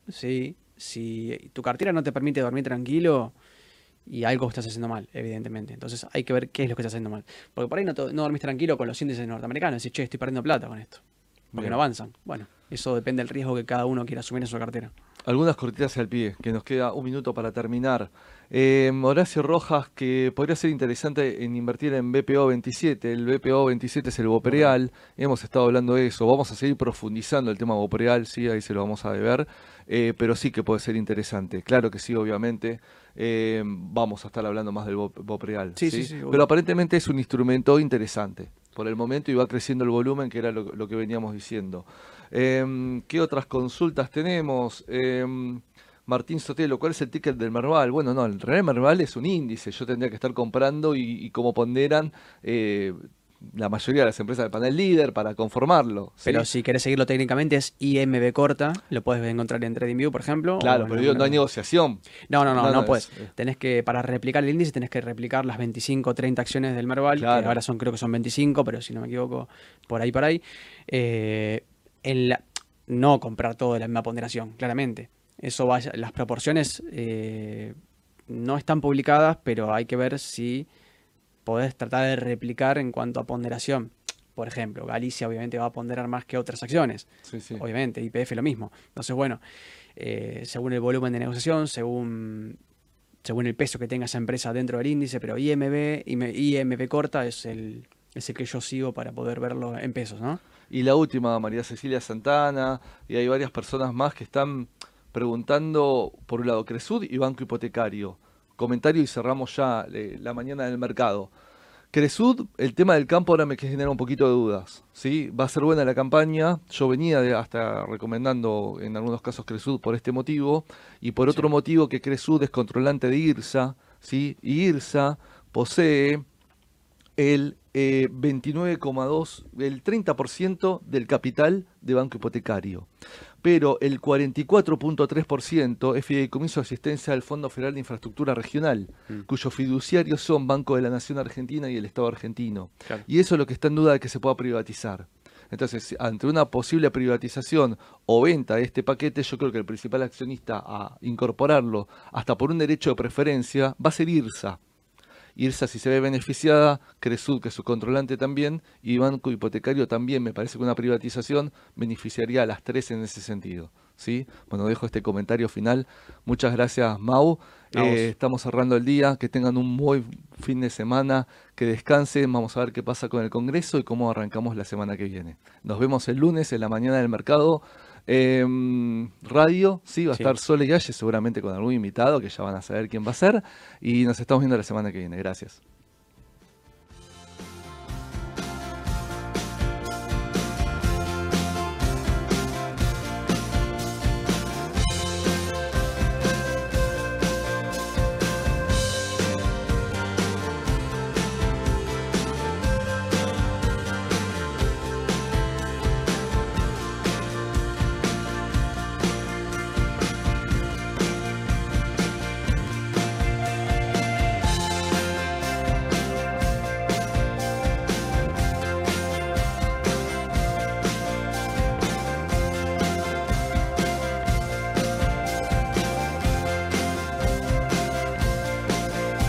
[SPEAKER 3] ¿sí? Si tu cartera no te permite dormir tranquilo, y algo estás haciendo mal, evidentemente. Entonces hay que ver qué es lo que estás haciendo mal. Porque por ahí no, no dormís tranquilo con los índices norteamericanos. Decís, che, estoy perdiendo plata con esto. Porque no avanzan. Bueno, eso depende del riesgo que cada uno quiera asumir en su cartera.
[SPEAKER 2] algunas cortitas al pie, que nos queda un minuto para terminar. Eh, Horacio Rojas, que podría ser interesante en invertir en BPO 27. El BPO 27 es el Bopreal. Hemos estado hablando de eso. Vamos a seguir profundizando el tema Bopreal, sí, ahí se lo vamos a deber. Eh, pero sí que puede ser interesante. Claro que sí, obviamente. Eh, vamos a estar hablando más del Bopreal.
[SPEAKER 3] Sí, sí, sí,
[SPEAKER 2] pero aparentemente es un instrumento interesante por el momento y va creciendo el volumen, que era lo, que veníamos diciendo. ¿Qué otras consultas tenemos? Martín Sotelo, ¿cuál es el ticket del Merval? Bueno, no, el Real Merval es un índice, yo tendría que estar comprando y, como ponderan eh, la mayoría de las empresas del panel líder para conformarlo.
[SPEAKER 3] Pero si querés seguirlo técnicamente es IMB corta, lo puedes encontrar en TradingView, por ejemplo.
[SPEAKER 2] Claro, pero no hay negociación.
[SPEAKER 3] No, no, no, no, puedes. Tenés que, para replicar el índice, tenés que replicar las 25 o 30 acciones del Merval, que ahora son, creo que son 25, pero si no me equivoco, por ahí, por ahí. Eh, no comprar todo de la misma ponderación, claramente. Eso vaya, las proporciones eh, no están publicadas, pero hay que ver si podés tratar de replicar en cuanto a ponderación. Por ejemplo, Galicia obviamente va a ponderar más que otras acciones. Obviamente, IPF lo mismo. Entonces, bueno, eh, según el volumen de negociación, según, según el peso que tenga esa empresa dentro del índice, pero IMB, IMB corta es el, es el que yo sigo para poder verlo en pesos, ¿no?
[SPEAKER 2] Y la última, María Cecilia Santana, y hay varias personas más que están preguntando, por un lado, Cresud y Banco Hipotecario. Comentario y cerramos ya eh, la mañana del mercado. Cresud, el tema del campo ahora me genera un poquito de dudas. ¿sí? Va a ser buena la campaña. Yo venía de hasta recomendando en algunos casos Cresud por este motivo. Y por otro motivo que Cresud es controlante de IRSA. ¿sí? Y IRSA posee el 29,2, eh, el 30% del capital de Banco Hipotecario pero el 44.3% es fideicomiso de asistencia al Fondo Federal de Infraestructura Regional, mm. cuyos fiduciarios son Banco de la Nación Argentina y el Estado argentino. Y eso es lo que está en duda de que se pueda privatizar. Entonces, ante una posible privatización o venta de este paquete, yo creo que el principal accionista a incorporarlo hasta por un derecho de preferencia va a ser IRSA. IRSA si se ve beneficiada, Cresud, que es su controlante también, y Banco Hipotecario también, me parece que una privatización beneficiaría a las tres en ese sentido. ¿sí? Bueno, dejo este comentario final. Muchas gracias, Mau. Eh, estamos cerrando el día, que tengan un muy fin de semana, que descansen, vamos a ver qué pasa con el Congreso y cómo arrancamos la semana que viene. Nos vemos el lunes en la mañana del mercado. Em, radio, sí, va a estar Sole Galle, seguramente con algún invitado que ya van a saber quién va a ser. Y nos estamos viendo la semana que viene. Gracias.